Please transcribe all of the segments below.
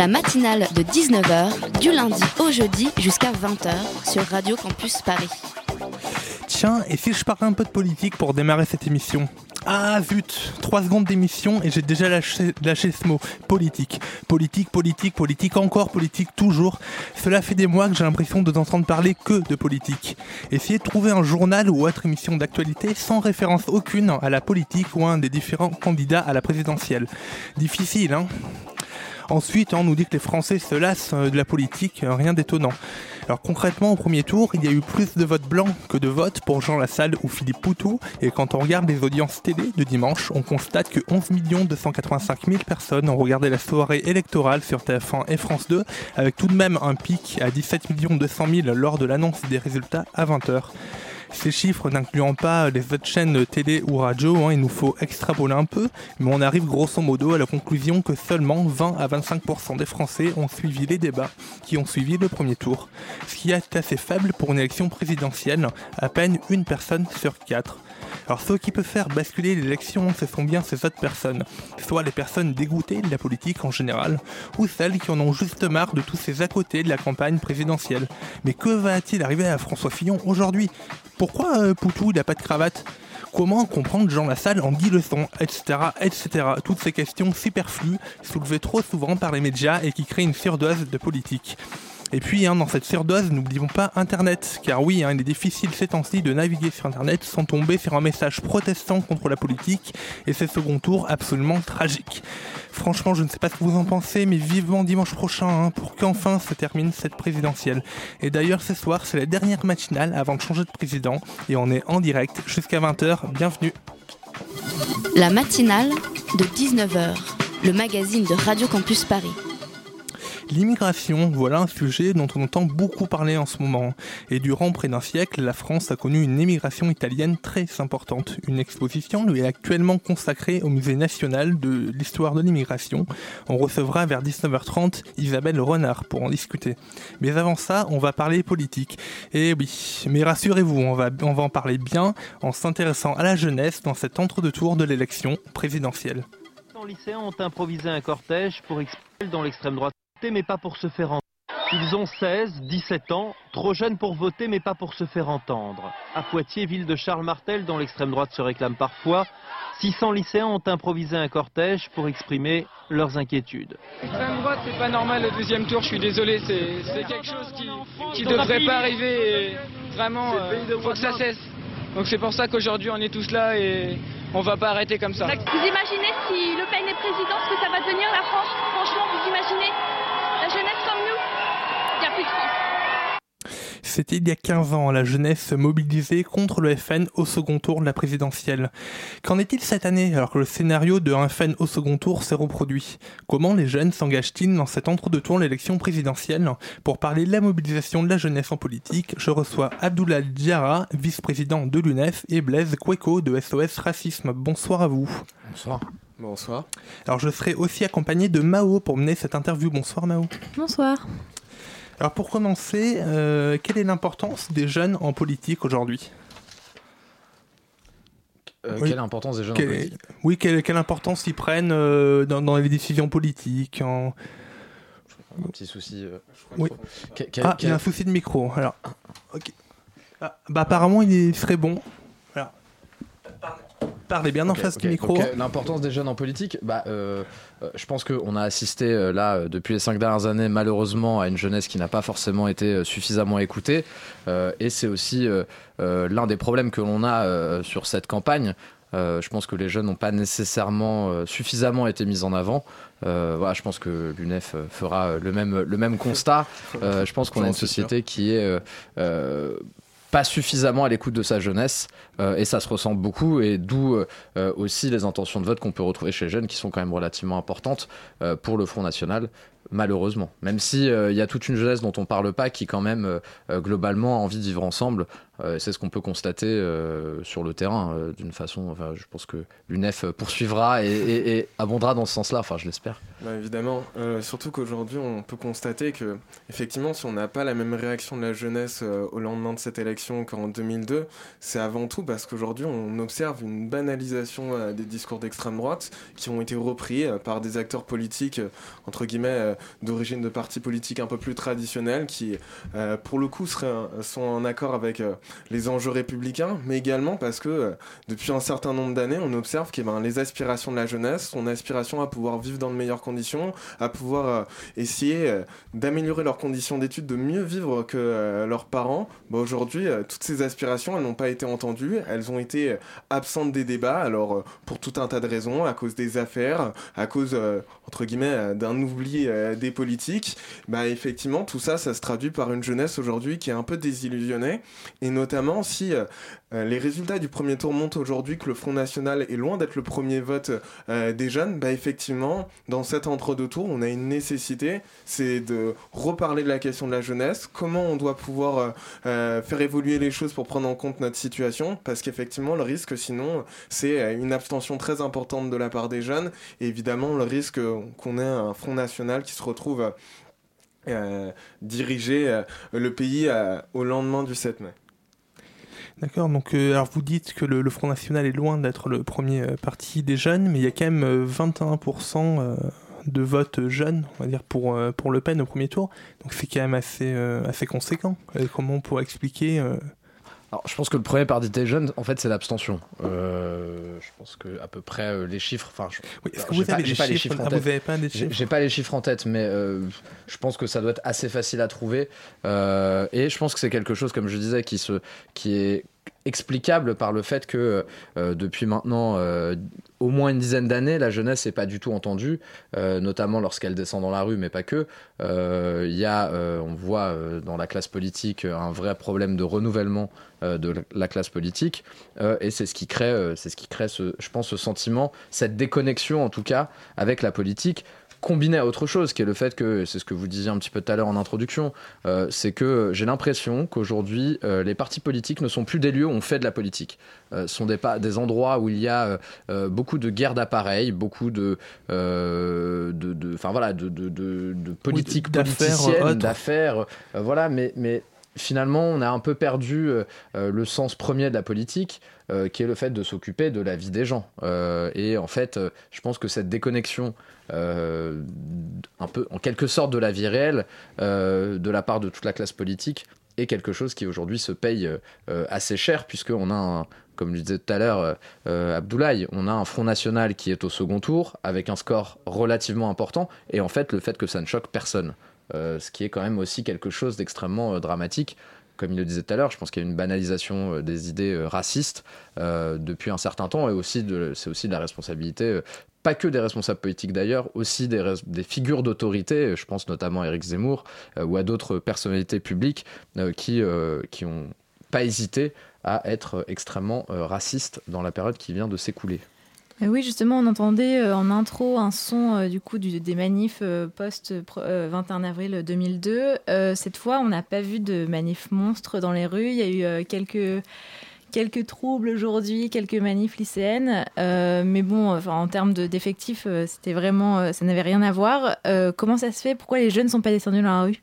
La matinale de 19h, du lundi au jeudi jusqu'à 20h sur Radio Campus Paris. Tiens, et si je parlais un peu de politique pour démarrer cette émission? Ah zut, 3 secondes d'émission et j'ai déjà lâché, lâché ce mot. Politique. Politique, politique, politique, encore politique, toujours. Cela fait des mois que j'ai l'impression de n'entendre parler que de politique. Essayez de trouver un journal ou autre émission d'actualité sans référence aucune à la politique ou à un des différents candidats à la présidentielle. Difficile, hein? Ensuite, on nous dit que les Français se lassent euh, de la politique, euh, rien d'étonnant. Alors concrètement, au premier tour, il y a eu plus de votes blancs que de votes pour Jean Lassalle ou Philippe Poutou. Et quand on regarde les audiences télé de dimanche, on constate que 11 285 000 personnes ont regardé la soirée électorale sur TF1 et France 2, avec tout de même un pic à 17 200 000 lors de l'annonce des résultats à 20h. Ces chiffres n'incluant pas les autres chaînes télé ou radio, hein, il nous faut extrapoler un peu, mais on arrive grosso modo à la conclusion que seulement 20 à 25% des Français ont suivi les débats qui ont suivi le premier tour, ce qui est assez faible pour une élection présidentielle, à peine une personne sur quatre. Alors ce qui peut faire basculer l'élection, ce sont bien ces autres personnes, soit les personnes dégoûtées de la politique en général, ou celles qui en ont juste marre de tous ces à côté de la campagne présidentielle. Mais que va-t-il arriver à François Fillon aujourd'hui? Pourquoi euh, Poutou n'a pas de cravate? Comment comprendre Jean Lassalle en 10 leçons, etc., etc. Toutes ces questions superflues, soulevées trop souvent par les médias et qui créent une surdose de politique. Et puis, hein, dans cette surdose, n'oublions pas Internet, car oui, hein, il est difficile ces temps-ci de naviguer sur Internet sans tomber sur un message protestant contre la politique et ces second tours absolument tragiques. Franchement, je ne sais pas ce que vous en pensez, mais vivement dimanche prochain hein, pour qu'enfin se termine cette présidentielle. Et d'ailleurs, ce soir, c'est la dernière matinale avant de changer de président, et on est en direct jusqu'à 20h. Bienvenue. La matinale de 19h, le magazine de Radio Campus Paris. L'immigration, voilà un sujet dont on entend beaucoup parler en ce moment. Et durant près d'un siècle, la France a connu une émigration italienne très importante. Une exposition lui est actuellement consacrée au Musée national de l'histoire de l'immigration. On recevra vers 19h30 Isabelle Renard pour en discuter. Mais avant ça, on va parler politique. Et oui, mais rassurez-vous, on va, en parler bien en s'intéressant à la jeunesse dans cet entre-deux-tours de l'élection présidentielle. Mais pas pour se faire entendre. Ils ont 16, 17 ans, trop jeunes pour voter, mais pas pour se faire entendre. À Poitiers, ville de Charles Martel, dont l'extrême droite se réclame parfois, 600 lycéens ont improvisé un cortège pour exprimer leurs inquiétudes. L'extrême droite, c'est pas normal le deuxième tour, je suis désolé, c'est quelque chose qui, qui devrait pas arriver et vraiment, euh, faut que ça cesse. Donc c'est pour ça qu'aujourd'hui on est tous là et on va pas arrêter comme ça. Vous imaginez si Le Pen est président, ce que ça va devenir la France? Franchement, vous imaginez La jeunesse comme nous Il n'y a plus de France. C'était il y a 15 ans, la jeunesse se mobilisait contre le FN au second tour de la présidentielle. Qu'en est-il cette année alors que le scénario de un FN au second tour s'est reproduit? Comment les jeunes s'engagent-ils dans cet entre-deux-tours de l'élection présidentielle? Pour parler de la mobilisation de la jeunesse en politique, je reçois Abdoulaye Diarra, vice-président de l'UNEF, et Blaise Kweko de SOS Racisme. Bonsoir à vous. Bonsoir. Bonsoir. Alors je serai aussi accompagné de Mao pour mener cette interview. Bonsoir Mao. Bonsoir. Alors pour commencer, euh, quelle est l'importance des jeunes en politique aujourd'hui? Euh, Oui. Quelle importance des jeunes Quelle- en politique? Oui, quelle, quelle importance ils prennent euh, dans, dans les décisions politiques en... Un petit souci. euh, Oui. que- Ah, il y a un souci de micro. Alors, ok. Ah, bah apparemment il est- serait bon. Voilà. Parlez- bien en face du micro. Euh, L'importance des jeunes en politique, bah, euh, je pense qu'on a assisté euh, là euh, depuis les cinq dernières années malheureusement à une jeunesse qui n'a pas forcément été euh, suffisamment écoutée, Euh, et c'est aussi euh, euh, l'un des problèmes que l'on a euh, sur cette campagne. Euh, je pense que les jeunes n'ont pas nécessairement euh, suffisamment été mis en avant. Euh, voilà, je pense que l'UNEF euh, fera euh, le même, le même constat. Euh, je pense qu'on a une société qui est euh, euh, pas suffisamment à l'écoute de sa jeunesse euh, et ça se ressent beaucoup et d'où euh, aussi les intentions de vote qu'on peut retrouver chez les jeunes qui sont quand même relativement importantes euh, pour le Front National malheureusement. Même si il y a toute une jeunesse dont on parle pas qui quand même globalement a envie de vivre ensemble. c'est ce qu'on peut constater sur le terrain d'une façon. Enfin, je pense que l'UNEF poursuivra et, abondera dans ce sens-là. Enfin, je l'espère. Bah, évidemment, surtout qu'aujourd'hui on peut constater que effectivement, si on n'a pas la même réaction de la jeunesse au lendemain de cette élection qu'en 2002, c'est avant tout parce qu'aujourd'hui on observe une banalisation des discours d'extrême droite qui ont été repris par des acteurs politiques entre guillemets d'origine de partis politiques un peu plus traditionnels qui, euh, pour le coup, seraient, sont en accord avec euh, les enjeux républicains, mais également parce que euh, depuis un certain nombre d'années, on observe que ben, les aspirations de la jeunesse, son aspiration à pouvoir vivre dans de meilleures à pouvoir essayer d'améliorer leurs conditions d'études, de mieux vivre que leurs parents, ben, aujourd'hui, toutes ces aspirations, elles n'ont pas été entendues, elles ont été absentes des débats, alors pour tout un tas de raisons, à cause des affaires, à cause, entre guillemets, d'un oubli des politiques, bah effectivement tout ça, ça se traduit par une jeunesse aujourd'hui qui est un peu désillusionnée, et notamment si euh, euh, les résultats du premier tour montrent aujourd'hui que le Front National est loin d'être le premier vote euh, des jeunes, bah effectivement, dans cet entre-deux tours, on a une nécessité, c'est de reparler de la question de la jeunesse, comment on doit pouvoir faire évoluer les choses pour prendre en compte notre situation, parce qu'effectivement, le risque sinon, c'est une abstention très importante de la part des jeunes, et évidemment, le risque qu'on ait un Front National qui se retrouve euh, diriger euh, le pays euh, au lendemain du 7 mai. D'accord, donc alors vous dites que le, Front National est loin d'être le premier parti des jeunes, mais il y a quand même 21% de votes jeunes, on va dire, pour, pour Le Pen au premier tour. Donc c'est quand même assez, assez conséquent. comment on pourrait expliquer alors, je pense que le premier parti des jeunes, en fait, c'est l'abstention. Euh, je pense que à peu près euh, les chiffres. Enfin, oui, est-ce que vous avez, pas, les chiffres en tête. Vous avez pas des chiffres J'ai pas les chiffres en tête, mais euh, je pense que ça doit être assez facile à trouver. et je pense que c'est quelque chose, comme je disais, qui se, qui est explicable par le fait que euh, depuis maintenant euh, au moins une dizaine d'années, la jeunesse n'est pas du tout entendue, euh, notamment lorsqu'elle descend dans la rue, mais pas que. Y a, on voit dans la classe politique un vrai problème de renouvellement de la classe politique, et c'est ce qui crée, ce qui crée, ce, je pense, ce sentiment, cette déconnexion en tout cas avec la politique combiné à autre chose, qui est le fait que, c'est ce que vous disiez un petit peu tout à l'heure en introduction, euh, c'est que j'ai l'impression qu'aujourd'hui, euh, les partis politiques ne sont plus des lieux où on fait de la politique. Euh, ce sont des, des endroits où il y a beaucoup de guerres d'appareils, beaucoup de, de, enfin voilà, de, de, de politique politicienne, d'affaires, voilà, mais, mais finalement, on a un peu perdu le sens premier de la politique, qui est le fait de s'occuper de la vie des gens. et en fait, je pense que cette déconnexion euh, un peu, en quelque sorte, de la vie réelle euh, de la part de toute la classe politique est quelque chose qui aujourd'hui se paye euh, assez cher puisqu'on a un, comme je disais tout à l'heure, Abdoulaye, on a un Front National qui est au second tour avec un score relativement important et en fait le fait que ça ne choque personne, ce qui est quand même aussi quelque chose d'extrêmement dramatique comme il le disait tout à l'heure, je pense qu'il y a une banalisation euh, des idées euh, racistes euh, depuis un certain temps et c'est aussi de la responsabilité pas que des responsables politiques d'ailleurs, aussi des, figures d'autorité, je pense notamment à Éric Zemmour ou à d'autres personnalités publiques qui, qui pas hésité à être extrêmement racistes dans la période qui vient de s'écouler. Euh, oui, justement, on entendait euh, en intro un son euh, du coup des manifs post 21 avril 2002. cette fois, on n'a pas vu de manifs monstres dans les rues. Il y a eu quelques quelques troubles aujourd'hui, quelques manifs lycéennes, mais bon, en termes d'effectifs, c'était vraiment, ça n'avait rien à voir. comment ça se fait? Pourquoi les jeunes ne sont pas descendus dans la rue?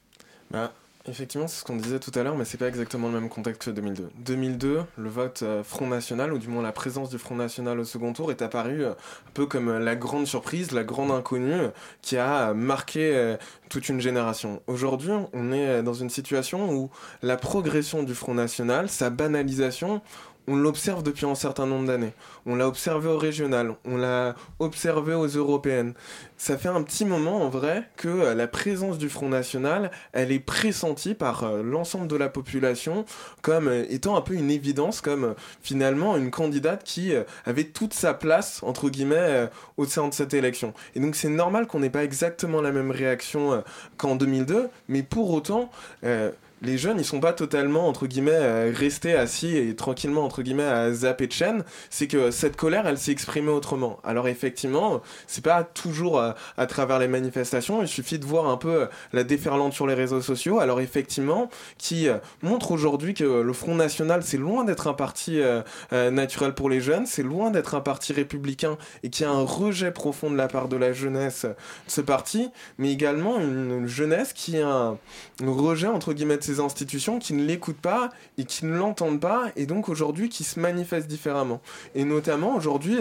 Bah, Effectivement, c'est ce qu'on disait tout à l'heure, mais c'est pas exactement le même contexte que 2002. 2002, le vote euh, Front National, ou du moins la présence du Front National au second tour, est apparu euh, un peu comme euh, la grande surprise, la grande inconnue, qui a marqué toute une génération. Aujourd'hui, on est dans une situation où la progression du Front National, sa banalisation, on l'observe depuis un certain nombre d'années. On l'a observé au régional, on l'a observé aux européennes. Ça fait un petit moment en vrai que euh, la présence du Front National, elle est pressentie par euh, l'ensemble de la population comme euh, étant un peu une évidence, comme finalement une candidate qui avait toute sa place, entre guillemets, au sein de cette élection. Et donc c'est normal qu'on n'ait pas exactement la même réaction qu'en 2002, mais pour autant les jeunes, ils sont pas totalement, entre guillemets, euh, restés assis et tranquillement, entre guillemets, à zapper de chaîne. C'est que cette colère, elle s'est exprimée autrement. Alors, effectivement, c'est pas toujours euh, à travers les manifestations. Il suffit de voir un peu la déferlante sur les réseaux sociaux. Alors, effectivement, qui montre aujourd'hui que le Front National, c'est loin d'être un parti naturel pour les jeunes. C'est loin d'être un parti républicain et qui a un rejet profond de la part de la jeunesse de ce parti. Mais également une jeunesse qui a un rejet, entre guillemets, ces institutions qui ne l'écoutent pas et qui ne l'entendent pas et donc aujourd'hui qui se manifestent différemment. Et notamment aujourd'hui,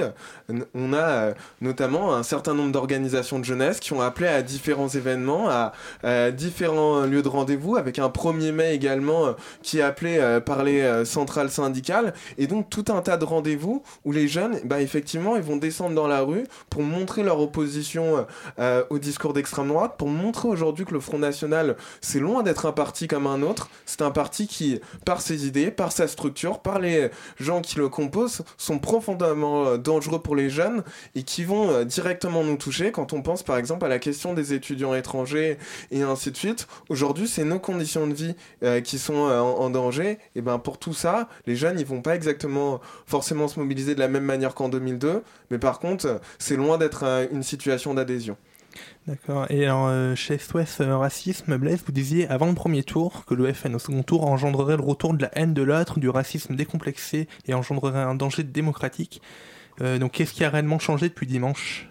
on a euh, notamment un certain nombre d'organisations de jeunesse qui ont appelé à différents événements, à, différents lieux de rendez-vous, avec un 1er mai également euh, qui est appelé euh, par les centrales syndicales et donc tout un tas de rendez-vous où les jeunes, bah, effectivement, ils vont descendre dans la rue pour montrer leur opposition au discours d'extrême droite, pour montrer aujourd'hui que le Front National, c'est loin d'être un parti comme un C'est un parti qui, par ses idées, par sa structure, par les gens qui le composent, sont profondément euh, dangereux pour les jeunes et qui vont euh, directement nous toucher quand on pense par exemple à la question des étudiants étrangers et ainsi de suite. Aujourd'hui, c'est nos conditions de vie euh, qui sont en, danger. Et ben pour tout ça, les jeunes, ils vont pas exactement forcément se mobiliser de la même manière qu'en 2002, mais par contre, c'est loin d'être une situation d'adhésion. D'accord. Et alors, euh, chez SOS euh, Racisme, Blaise, vous disiez avant le premier tour que le FN au second tour engendrerait le retour de la haine de l'autre, du racisme décomplexé et engendrerait un danger démocratique. Euh, donc, qu'est-ce qui a réellement changé depuis dimanche?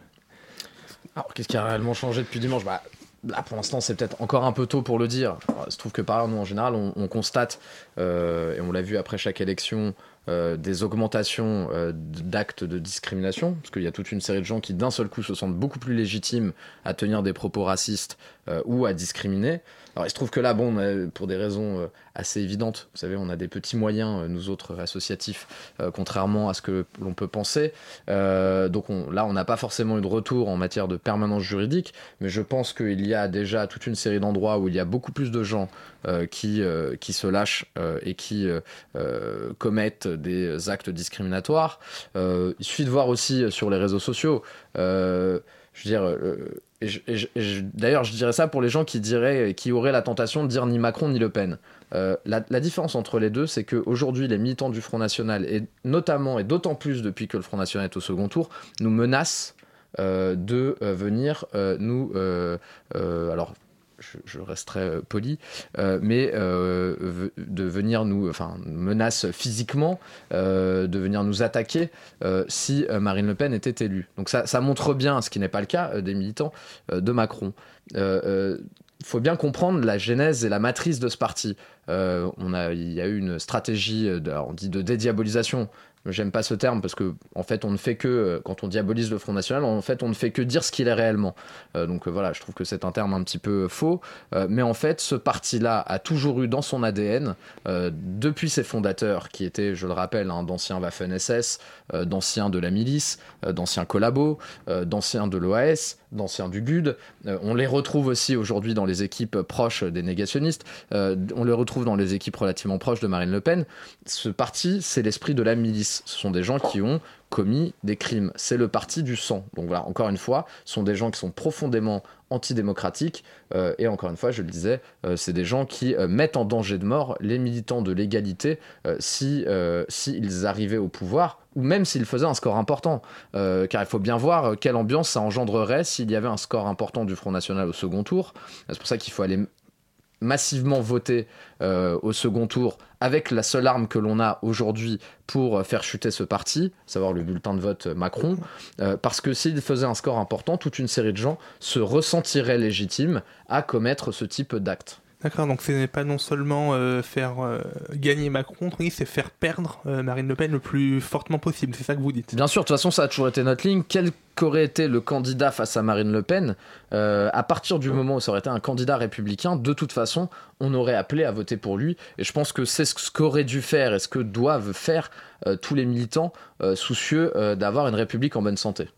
Alors, qu'est-ce qui a réellement changé depuis dimanche? Bah, Là, pour l'instant, c'est peut-être encore un peu tôt pour le dire. il se trouve que par nous, en général, on, constate, et on l'a vu après chaque élection, euh, des augmentations euh, d'actes de discrimination, parce qu'il y a toute une série de gens qui d'un seul coup se sentent beaucoup plus légitimes à tenir des propos racistes euh, ou à discriminer. Alors il se trouve que là, bon, pour des raisons euh, assez évidentes, vous savez, on a des petits moyens, euh, nous autres associatifs, contrairement à ce que l'on peut penser. donc là, on n'a pas forcément eu de retour en matière de permanence juridique, mais je pense qu'il y a déjà toute une série d'endroits où il y a beaucoup plus de gens qui, qui se lâchent et qui commettent des actes discriminatoires. il suffit de voir aussi sur les réseaux sociaux. je veux dire, d'ailleurs, je dirais ça pour les gens qui diraient, qui auraient la tentation de dire ni Macron ni Le Pen. Euh, la, différence entre les deux, c'est qu'aujourd'hui, les militants du Front National, et notamment et d'autant plus depuis que le Front National est au second tour, nous menacent euh, de euh, venir nous. alors, je, resterai euh, poli, euh, mais euh, de venir nous, enfin, menace physiquement, de venir nous attaquer si Marine Le Pen était élue. Donc ça, montre bien, ce qui n'est pas le cas des militants de Macron. Il faut bien comprendre la genèse et la matrice de ce parti. on a, il y a eu une stratégie, on dit de dédiabolisation J'aime pas ce terme parce que en fait on ne fait que euh, quand on diabolise le Front National, en fait on ne fait que dire ce qu'il est réellement. Euh, donc euh, voilà, je trouve que c'est un terme un petit peu faux, mais en fait ce parti-là a toujours eu dans son ADN depuis ses fondateurs qui étaient, je le rappelle, hein, d'anciens Waffen SS, d'anciens de la milice, d'anciens collabos, d'anciens de l'OAS, d'anciens du GUD. on les retrouve aussi aujourd'hui dans les équipes proches des négationnistes. on les retrouve dans les équipes relativement proches de Marine Le Pen. Ce parti, c'est l'esprit de la milice ce sont des gens qui ont commis des crimes. C'est le parti du sang. Donc voilà, encore une fois, ce sont des gens qui sont profondément antidémocratiques. Euh, et encore une fois, je le disais, euh, c'est des gens qui euh, mettent en danger de mort les militants de l'égalité si s'ils arrivaient au pouvoir ou même s'ils faisaient un score important. car il faut bien voir quelle ambiance ça engendrerait s'il y avait un score important du Front National au second tour. C'est pour ça qu'il faut aller massivement voter euh, au second tour avec la seule arme que l'on a aujourd'hui pour faire chuter ce parti, savoir le bulletin de vote Macron, euh, parce que s'il faisait un score important, toute une série de gens se ressentiraient légitimes à commettre ce type d'acte. D'accord, donc ce n'est pas non seulement euh, faire euh, gagner Macron, c'est faire perdre euh, Marine Le Pen le plus fortement possible, c'est ça que vous dites Bien sûr, de toute façon ça a toujours été notre ligne. Quel qu'aurait été le candidat face à Marine Le Pen, à partir du moment où ça aurait été un candidat républicain, de toute façon, on aurait appelé à voter pour lui. Et je pense que c'est ce qu'aurait dû faire et ce que doivent faire tous les militants soucieux d'avoir une république en bonne santé.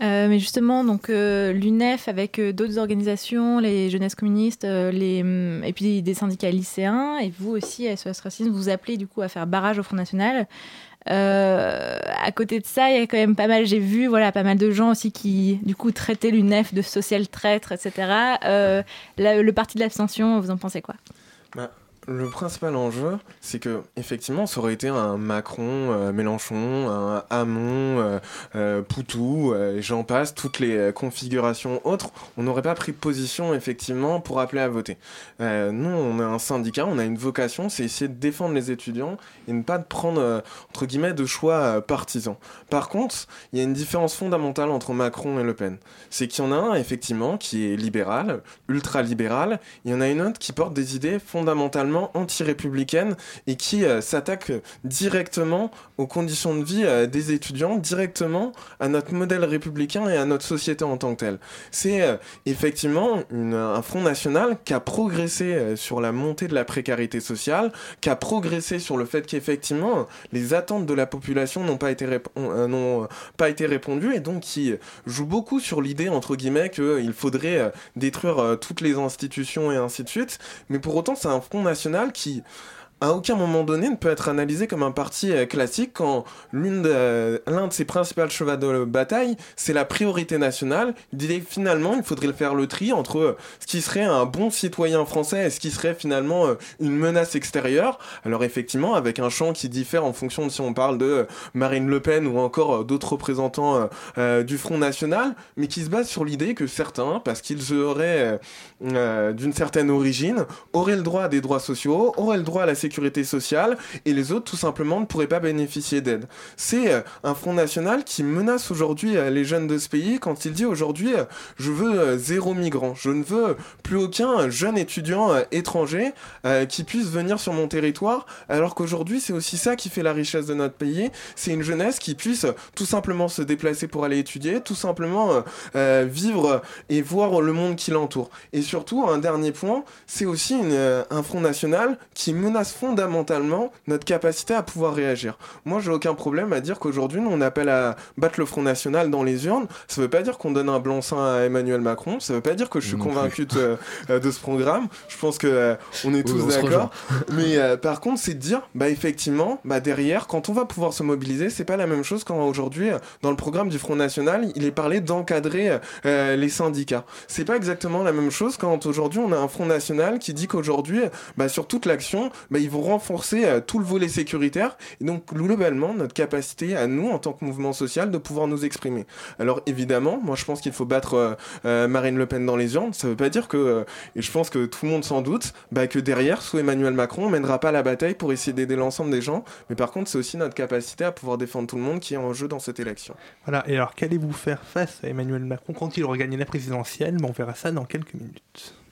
Euh, mais justement, donc euh, l'UNEF avec euh, d'autres organisations, les jeunesses communistes, les, mm, et puis des syndicats lycéens, et vous aussi, SOS Racisme, vous appelez du coup à faire barrage au Front National. à côté de ça, il y a quand même pas mal, j'ai vu, voilà, pas mal de gens aussi qui, du coup, traitaient l'UNEF de social traître, etc. le parti de l'abstention, vous en pensez quoi? Bah, le principal enjeu, c'est que effectivement, ça aurait été un Macron, euh, Mélenchon, un Hamon, euh, euh, Poutou, et j'en passe, toutes les configurations autres, on n'aurait pas pris position effectivement pour appeler à voter. nous, on est un syndicat, on a une vocation, c'est essayer de défendre les étudiants et ne pas prendre entre guillemets de choix partisans. Par contre, il y a une différence fondamentale entre Macron et Le Pen, c'est qu'il y en a un effectivement qui est libéral, ultra libéral, il y en a une autre qui porte des idées fondamentalement anti-républicaine et qui euh, s'attaque directement aux conditions de vie euh, des étudiants, directement à notre modèle républicain et à notre société en tant que telle. C'est euh, effectivement un Front National qui a progressé sur la montée de la précarité sociale, qui a progressé sur le fait qu'effectivement les attentes de la population n'ont pas été, n'ont pas été répondues et donc qui joue beaucoup sur l'idée entre guillemets qu'il faudrait détruire toutes les institutions et ainsi de suite. Mais pour autant, c'est un Front National qui à aucun moment donné ne peut être analysé comme un parti euh, classique quand l'une de, l'un de ses principaux chevaux de bataille, c'est la priorité nationale. Il dit finalement, il faudrait faire le tri entre euh, ce qui serait un bon citoyen français et ce qui serait finalement euh, une menace extérieure. Alors effectivement, avec un champ qui diffère en fonction de si on parle de Marine Le Pen ou encore d'autres représentants du Front National, mais qui se base sur l'idée que certains, parce qu'ils auraient d'une certaine origine, auraient le droit à des droits sociaux, auraient le droit à la sécurité sécurité sociale et les autres tout simplement ne pourraient pas bénéficier d'aide. C'est euh, un Front National qui menace aujourd'hui euh, les jeunes de ce pays quand il dit aujourd'hui euh, je veux zéro migrant, je ne veux plus aucun jeune étudiant étranger qui puisse venir sur mon territoire alors qu'aujourd'hui c'est aussi ça qui fait la richesse de notre pays, c'est une jeunesse qui puisse tout simplement se déplacer pour aller étudier, tout simplement vivre et voir le monde qui l'entoure. Et surtout, un dernier point, c'est aussi un Front National qui menace fondamentalement notre capacité à pouvoir réagir. Moi, j'ai aucun problème à dire qu'aujourd'hui, nous, on appelle à battre le Front National dans les urnes. Ça veut pas dire qu'on donne un blanc-seing à Emmanuel Macron. Ça veut pas dire que je suis convaincu de, euh, de, ce programme. Je pense que euh, on est tous d'accord. Mais euh, par contre, c'est de dire, bah effectivement, bah derrière, quand on va pouvoir se mobiliser, c'est pas la même chose quand aujourd'hui, dans le programme du Front National, il est parlé d'encadrer les syndicats. C'est pas exactement la même chose quand aujourd'hui on a un Front National qui dit qu'aujourd'hui, bah sur toute l'action, bah, ils vont renforcer euh, tout le volet sécuritaire et donc globalement notre capacité à nous en tant que mouvement social de pouvoir nous exprimer. Alors évidemment, moi je pense qu'il faut battre euh, euh, Marine Le Pen dans les urnes. Ça veut pas dire que, et je pense que tout le monde s'en doute, bah, que derrière, sous Emmanuel Macron, on mènera pas la bataille pour essayer d'aider l'ensemble des gens. Mais par contre, c'est aussi notre capacité à pouvoir défendre tout le monde qui est en jeu dans cette élection. Voilà. Et alors, qu'allez-vous faire face à Emmanuel Macron quand il aura gagné la présidentielle? On verra ça dans quelques minutes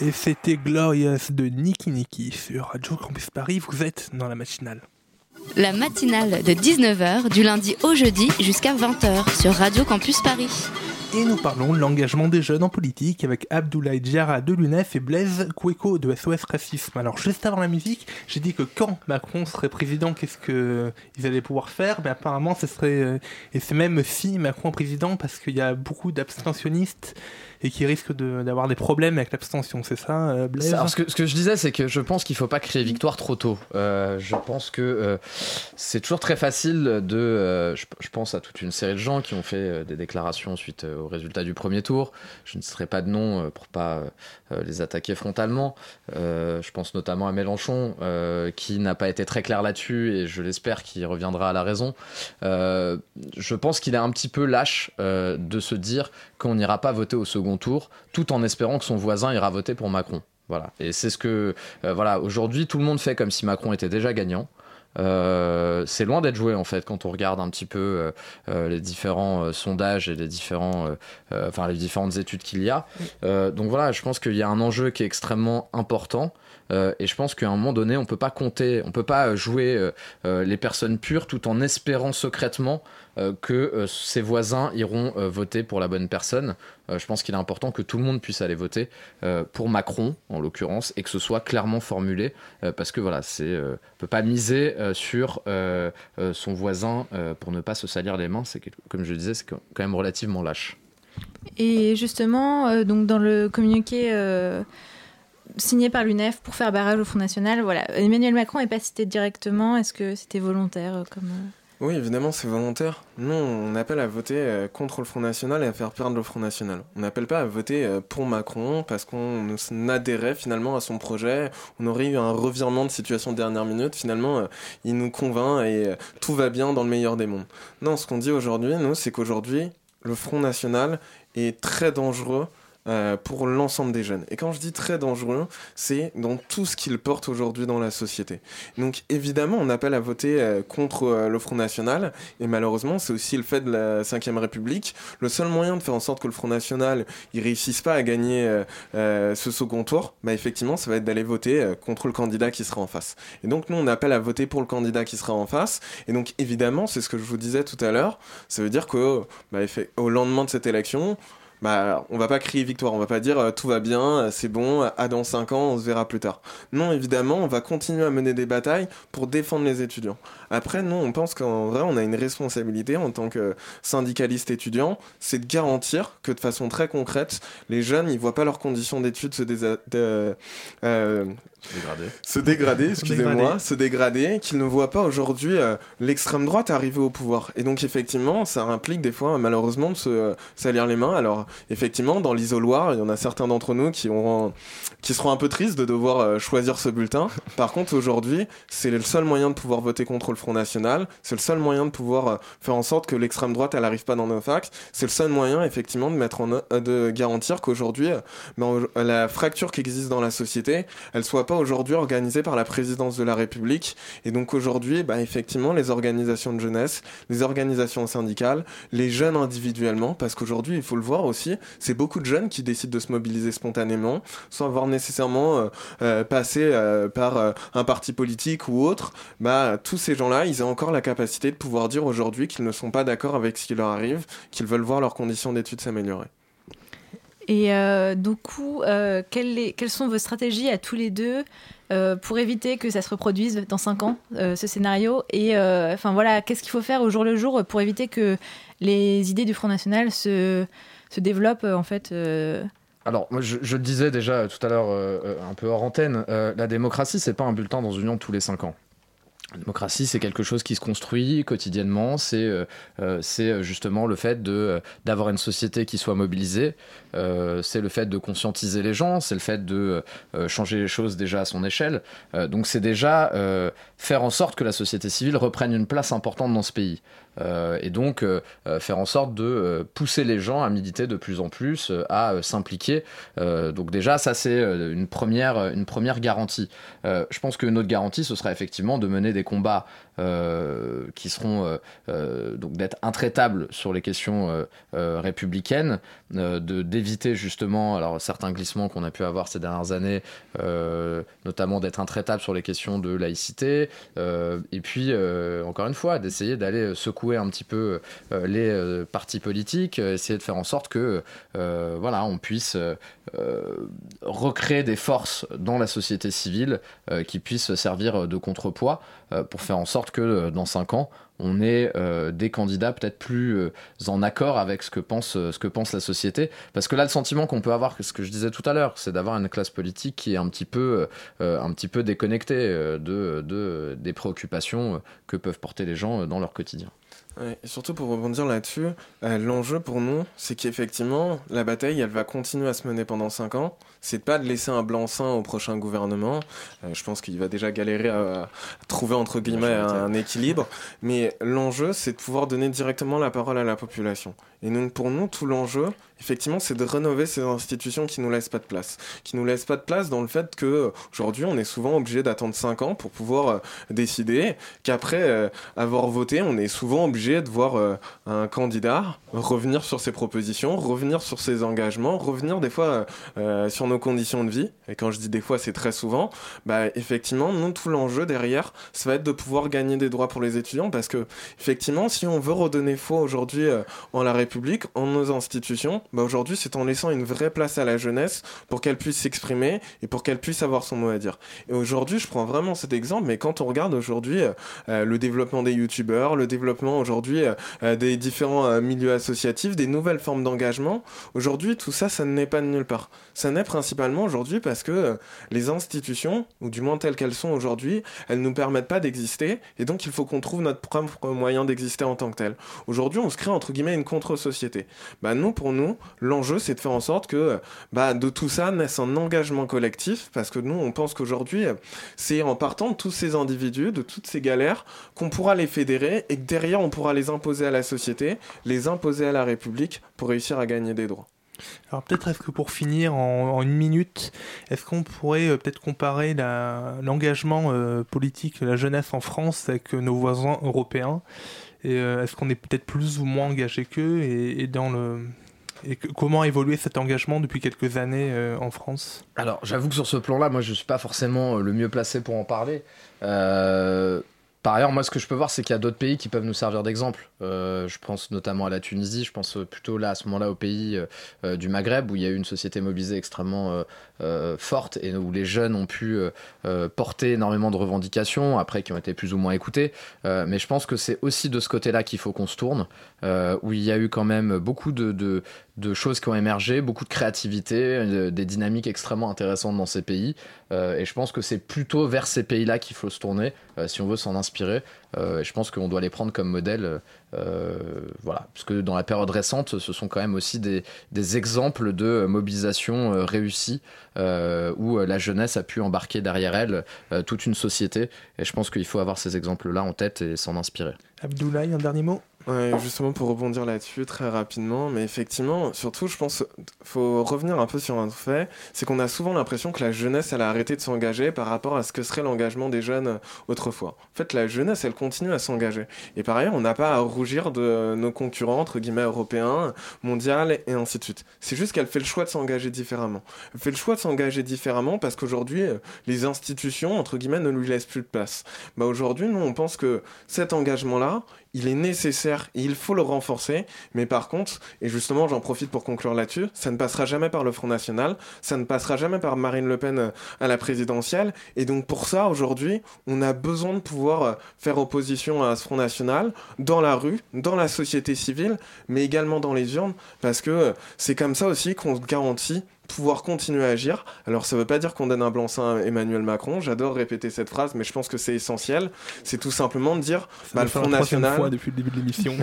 Et c'était Glorious de Niki Niki sur Radio Campus Paris. Vous êtes dans la matinale. La matinale de 19h du lundi au jeudi jusqu'à 20h sur Radio Campus Paris. Et nous parlons de l'engagement des jeunes en politique avec Abdoulaye Diarra de l'UNEF et Blaise Koueko de SOS Racisme. Alors juste avant la musique, j'ai dit que quand Macron serait président, qu'est-ce qu'ils allaient pouvoir faire? Mais apparemment, ce serait... Euh, et c'est même si Macron est président parce qu'il y a beaucoup d'abstentionnistes et qui risque d'avoir des problèmes avec l'abstention, c'est ça, euh, Alors, ce, que, je disais, c'est que je pense qu'il ne faut pas créer victoire trop tôt. Euh, je pense que euh, c'est toujours très facile de. Je, pense à toute une série de gens qui ont fait des déclarations suite au résultat du premier tour. Je ne citerai pas de nom pour pas les attaquer frontalement. je pense notamment à Mélenchon, qui n'a pas été très clair là-dessus et je l'espère qu'il reviendra à la raison. je pense qu'il est un petit peu lâche de se dire qu'on n'ira pas voter au second tour, tout en espérant que son voisin ira voter pour Macron. Voilà. Et c'est ce que, euh, voilà, aujourd'hui, tout le monde fait comme si Macron était déjà gagnant. Euh, c'est loin d'être joué en fait quand on regarde un petit peu euh, les différents sondages et les différents, enfin les différentes études qu'il y a. donc voilà, je pense qu'il y a un enjeu qui est extrêmement important. et je pense qu'à un moment donné, on peut pas compter, on peut pas jouer les personnes pures tout en espérant secrètement que euh, ses voisins iront euh, voter pour la bonne personne. je pense qu'il est important que tout le monde puisse aller voter pour Macron, en l'occurrence, et que ce soit clairement formulé, parce que voilà, c'est peut pas miser sur son voisin pour ne pas se salir les mains. C'est comme je disais, c'est quand même relativement lâche. Et justement, donc dans le communiqué signé par l'UNEF pour faire barrage au Front National. Voilà. Emmanuel Macron n'est pas cité directement. Est-ce que c'était volontaire oui, évidemment, c'est volontaire. Nous, on appelle à voter euh, contre le Front National et à faire perdre le Front National. On n'appelle pas à voter euh, pour Macron parce qu'on adhérait finalement à son projet. On aurait eu un revirement de situation de dernière minute. Finalement, euh, il nous convainc et tout va bien dans le meilleur des mondes. Non, ce qu'on dit aujourd'hui, nous, c'est qu'aujourd'hui, le Front National est très dangereux euh, pour l'ensemble des jeunes. Et quand je dis très dangereux, c'est dans tout ce qu'il porte aujourd'hui dans la société. Donc évidemment, on appelle à voter euh, contre euh, le Front National, et malheureusement, c'est aussi le fait de la Ve République. Le seul moyen de faire en sorte que le Front National il réussisse pas à gagner ce second tour, bah effectivement, ça va être d'aller voter contre le candidat qui sera en face. Et donc nous, on appelle à voter pour le candidat qui sera en face. Et donc évidemment, c'est ce que je vous disais tout à l'heure, ça veut dire que bah, au lendemain de cette élection, bah, on va pas crier victoire, on va pas dire euh, tout va bien, euh, c'est bon, à dans 5 ans, on se verra plus tard. Non, évidemment, on va continuer à mener des batailles pour défendre les étudiants. Après, nous, on pense qu'en vrai, on a une responsabilité en tant que syndicaliste étudiant, c'est de garantir que de façon très concrète, les jeunes, ils voient pas leurs conditions d'études se, euh, se dégrader. Se dégrader, excusez-moi, se dégrader, qu'ils ne voient pas aujourd'hui euh, l'extrême droite arriver au pouvoir. Et donc, effectivement, ça implique des fois, malheureusement, de se euh, salir les mains. Alors, effectivement, dans l'isoloir, il y en a certains d'entre nous qui, auront, qui seront un peu tristes de devoir euh, choisir ce bulletin. Par contre, aujourd'hui, c'est le seul moyen de pouvoir voter contre le Front National. C'est le seul moyen de pouvoir faire en sorte que l'extrême droite, elle n'arrive pas dans nos facs. C'est le seul moyen, effectivement, de mettre en, de garantir qu'aujourd'hui, ben, la fracture qui existe dans la société, elle soit pas aujourd'hui organisé par la présidence de la République. Et donc aujourd'hui, bah, effectivement, les organisations de jeunesse, les organisations syndicales, les jeunes individuellement, parce qu'aujourd'hui, il faut le voir aussi, c'est beaucoup de jeunes qui décident de se mobiliser spontanément, sans avoir nécessairement euh, euh, passé euh, par un parti politique ou autre. Bah, tous ces gens-là, ils ont encore la capacité de pouvoir dire aujourd'hui qu'ils ne sont pas d'accord avec ce qui leur arrive, qu'ils veulent voir leurs conditions d'études s'améliorer. Et euh, du coup, euh, quelles, sont vos stratégies à tous les deux euh, pour éviter que ça se reproduise dans 5 ans, ce scénario Et enfin voilà, qu'est-ce qu'il faut faire au jour le jour pour éviter que les idées du Front National se, se développent en fait alors, je, je, le disais déjà tout à l'heure, un peu hors antenne, la démocratie, c'est pas un bulletin dans une urne tous les 5 ans. La démocratie, c'est quelque chose qui se construit quotidiennement. C'est euh, euh, c'est justement le fait euh, d'avoir une société qui soit mobilisée. c'est le fait de conscientiser les gens. C'est le fait de changer les choses déjà à son échelle. donc c'est déjà faire en sorte que la société civile reprenne une place importante dans ce pays. Euh, et donc euh, euh, faire en sorte de pousser les gens à militer de plus en plus, à s'impliquer. donc déjà, ça c'est une première, une première garantie. je pense que notre garantie, ce sera effectivement de mener des combats qui seront donc d'être intraitables sur les questions républicaines, de d'éviter justement alors certains glissements qu'on a pu avoir ces dernières années, notamment d'être intraitables sur les questions de laïcité, et puis encore une fois d'essayer d'aller secouer un petit peu les partis politiques, essayer de faire en sorte que voilà on puisse recréer des forces dans la société civile euh, qui puissent servir de contrepoids euh, pour faire en sorte que euh, dans 5 ans, on ait des candidats peut-être plus en accord avec ce que, pense, ce que pense la société. Parce que là, le sentiment qu'on peut avoir, ce que je disais tout à l'heure, c'est d'avoir une classe politique qui est un petit peu, un petit peu déconnectée de, des préoccupations que peuvent porter les gens dans leur quotidien. Et surtout pour rebondir là-dessus, l'enjeu pour nous, c'est qu'effectivement, la bataille, elle va continuer à se mener pendant 5 ans c'est pas de laisser un blanc-seing au prochain gouvernement. Euh, je pense qu'il va déjà galérer à, trouver entre guillemets un, équilibre. Mais l'enjeu, c'est de pouvoir donner directement la parole à la population. Et donc pour nous, tout l'enjeu, effectivement, c'est de rénover ces institutions qui nous laissent pas de place, qui nous laissent pas de place dans le fait que aujourd'hui, on est souvent obligé d'attendre 5 ans pour pouvoir euh, décider, qu'après euh, avoir voté, on est souvent obligé de voir un candidat revenir sur ses propositions, revenir sur ses engagements, revenir des fois sur nos conditions de vie, et quand je dis des fois, c'est très souvent, bah, effectivement, non, tout l'enjeu derrière, ça va être de pouvoir gagner des droits pour les étudiants, parce que, effectivement, si on veut redonner foi aujourd'hui euh, en la République, en nos institutions, bah, aujourd'hui, c'est en laissant une vraie place à la jeunesse pour qu'elle puisse s'exprimer et pour qu'elle puisse avoir son mot à dire. Et aujourd'hui, je prends vraiment cet exemple, mais quand on regarde aujourd'hui euh, euh, le développement des youtubeurs, le développement aujourd'hui des différents milieux associatifs, des nouvelles formes d'engagement, aujourd'hui, tout ça, ça n'est pas de nulle part. Ça n'est principalement aujourd'hui parce que euh, les institutions, ou du moins telles qu'elles sont aujourd'hui, elles ne nous permettent pas d'exister, et donc il faut qu'on trouve notre propre moyen d'exister en tant que tel. Aujourd'hui, on se crée entre guillemets une contre-société. Bah nous, pour nous, l'enjeu c'est de faire en sorte que bah, de tout ça naisse un engagement collectif, parce que nous, on pense qu'aujourd'hui, c'est en partant de tous ces individus, de toutes ces galères, qu'on pourra les fédérer, et que derrière, on pourra les imposer à la société, les imposer à la République pour réussir à gagner des droits. Alors peut-être est-ce que pour finir en, une minute, est-ce qu'on pourrait euh, peut-être comparer l'engagement euh, politique de la jeunesse en France avec euh, nos voisins européens? Et est-ce qu'on est peut-être plus ou moins engagé qu'eux? Et, dans le et comment a évolué cet engagement depuis quelques années en France? Alors j'avoue que sur ce plan-là, moi je ne suis pas forcément le mieux placé pour en parler. Par ailleurs, moi, ce que je peux voir, c'est qu'il y a d'autres pays qui peuvent nous servir d'exemple. Euh, je pense notamment à la Tunisie, je pense plutôt là, à ce moment-là, aux pays euh, euh, du Maghreb, où il y a eu une société mobilisée extrêmement forte et où les jeunes ont pu porter énormément de revendications, après qui ont été plus ou moins écoutées. mais je pense que c'est aussi de ce côté-là qu'il faut qu'on se tourne, où il y a eu quand même beaucoup de, de choses qui ont émergé, beaucoup de créativité, des dynamiques extrêmement intéressantes dans ces pays. et je pense que c'est plutôt vers ces pays-là qu'il faut se tourner si on veut s'en inspirer. Euh, je pense qu'on doit les prendre comme modèle, euh, voilà, parce que dans la période récente, ce sont quand même aussi des, exemples de mobilisation euh, réussie où la jeunesse a pu embarquer derrière elle toute une société. Et je pense qu'il faut avoir ces exemples-là en tête et s'en inspirer. Abdoulaye, un dernier mot? Ouais, justement pour rebondir là-dessus très rapidement, mais effectivement, surtout je pense faut revenir un peu sur un fait, c'est qu'on a souvent l'impression que la jeunesse elle a arrêté de s'engager par rapport à ce que serait l'engagement des jeunes autrefois. En fait, la jeunesse elle continue à s'engager. Et par ailleurs, on n'a pas à rougir de nos concurrents entre guillemets européens, mondiaux et ainsi de suite. C'est juste qu'elle fait le choix de s'engager différemment. Elle fait le choix de s'engager différemment parce qu'aujourd'hui les institutions entre guillemets ne lui laissent plus de place. Bah aujourd'hui, nous on pense que cet engagement là, il est nécessaire et il faut le renforcer. Mais par contre, et justement j'en profite pour conclure là-dessus, ça ne passera jamais par le Front National, ça ne passera jamais par Marine Le Pen euh, à la présidentielle. Et donc pour ça, aujourd'hui, on a besoin de pouvoir euh, faire opposition à ce Front National dans la rue, dans la société civile, mais également dans les urnes, parce que euh, c'est comme ça aussi qu'on garantit pouvoir continuer à agir. Alors ça veut pas dire qu'on donne un blanc-seing à Emmanuel Macron, j'adore répéter cette phrase, mais je pense que c'est essentiel. C'est tout simplement de dire, bah, le Front National... fois depuis le début de l'émission.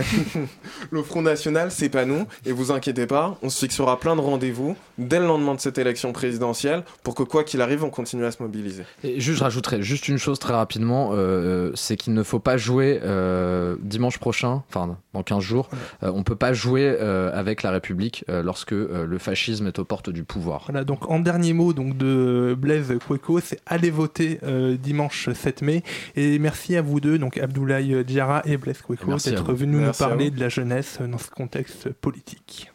le Front National, c'est pas nous, et vous inquiétez pas, on se fixera plein de rendez-vous dès le lendemain de cette élection présidentielle pour que quoi qu'il arrive, on continue à se mobiliser. Et juste, je rajouterai juste une chose très rapidement, euh, c'est qu'il ne faut pas jouer euh, dimanche prochain, enfin dans 15 jours, euh, on peut pas jouer avec la République lorsque le fascisme est aux portes du pouvoir voilà, donc en dernier mot donc de Blaise Cueco, c'est allez voter euh, dimanche 7 mai. Et merci à vous deux, donc Abdoulaye Diarra et Blaise Cueco, d'être venus nous parler de la jeunesse dans ce contexte politique.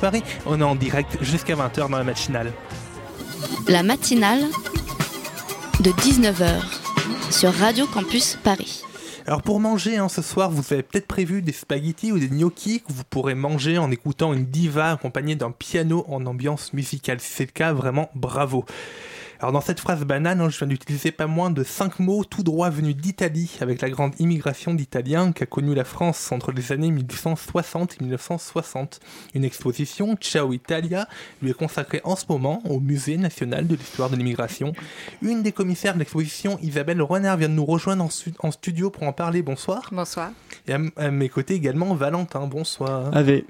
Paris. On est en direct jusqu'à 20h dans la matinale. La matinale de 19h sur Radio Campus Paris. Alors pour manger hein, ce soir, vous avez peut-être prévu des spaghettis ou des gnocchis que vous pourrez manger en écoutant une diva accompagnée d'un piano en ambiance musicale. Si c'est le cas, vraiment bravo. Alors dans cette phrase banale, hein, je viens d'utiliser pas moins de 5 mots tout droit venus d'Italie, avec la grande immigration d'Italiens qu'a connue la France entre les années 1860 et 1960. Une exposition, Ciao Italia, lui est consacrée en ce moment au Musée national de l'histoire de l'immigration. Une des commissaires de l'exposition, Isabelle Renard, vient de nous rejoindre en, studio pour en parler. Bonsoir. Bonsoir. Et à, mes côtés également, Valentin. Bonsoir. Ave.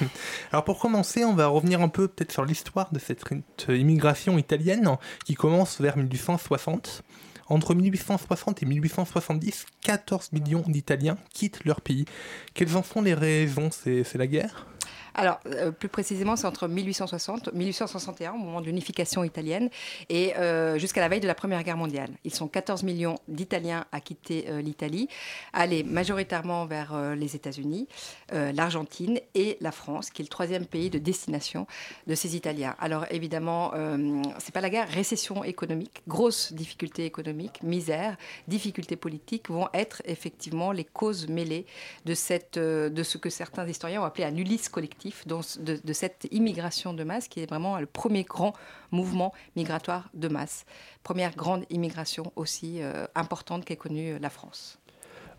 Alors pour commencer, on va revenir un peu peut-être sur l'histoire de cette immigration italienne qui commence vers 1860. Entre 1860 et 1870, 14 millions d'Italiens quittent leur pays. Quelles en sont les raisons? C'est la guerre? Alors, euh, plus précisément, c'est entre 1860 1861, au moment de l'unification italienne, et euh, jusqu'à la veille de la Première Guerre mondiale. Ils sont 14 millions d'Italiens à quitter euh, l'Italie, aller majoritairement vers les États-Unis, l'Argentine et la France, qui est le troisième pays de destination de ces Italiens. Alors, évidemment, euh, c'est pas la guerre, récession économique, grosse difficulté économique, misère, difficultés politiques vont être effectivement les causes mêlées de ce que certains historiens ont appelé un Ulysse collectif, de cette immigration de masse qui est vraiment le premier grand mouvement migratoire de masse. Première grande immigration aussi euh, importante qu'ait connue euh, la France.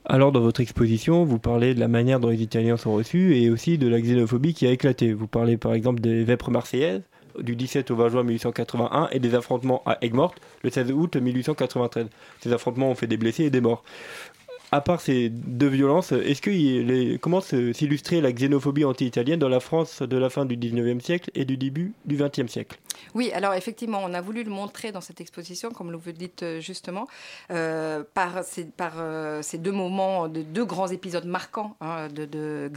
Alors, dans votre exposition, vous parlez de la manière dont les Italiens sont reçus et aussi de la xénophobie qui a éclaté. Vous parlez par exemple des vêpres marseillaises du 17 au 20 juin 1881 et des affrontements à Aigues-Mortes le 16 août 1893. Ces affrontements ont fait des blessés et des morts. À part ces deux violences, est-ce que les- comment s'illustrer la xénophobie anti-italienne dans la France de la fin du 19e siècle et du début du 20e siècle? Oui, alors effectivement, on a voulu le montrer dans cette exposition, comme vous le dites euh, justement, euh, par, euh, ces deux moments, de deux grands épisodes marquants hein, de, de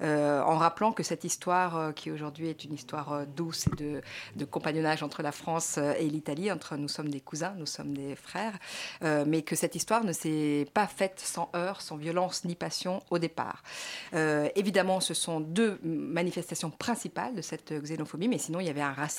en rappelant que cette histoire, qui aujourd'hui est une histoire douce et de, de compagnonnage entre la France et l'Italie, entre nous sommes des cousins, nous sommes des frères, mais que cette histoire ne s'est pas faite sans heurts, sans violence ni passion au départ. Évidemment, ce sont deux manifestations principales de cette xénophobie, mais sinon il y avait un racisme,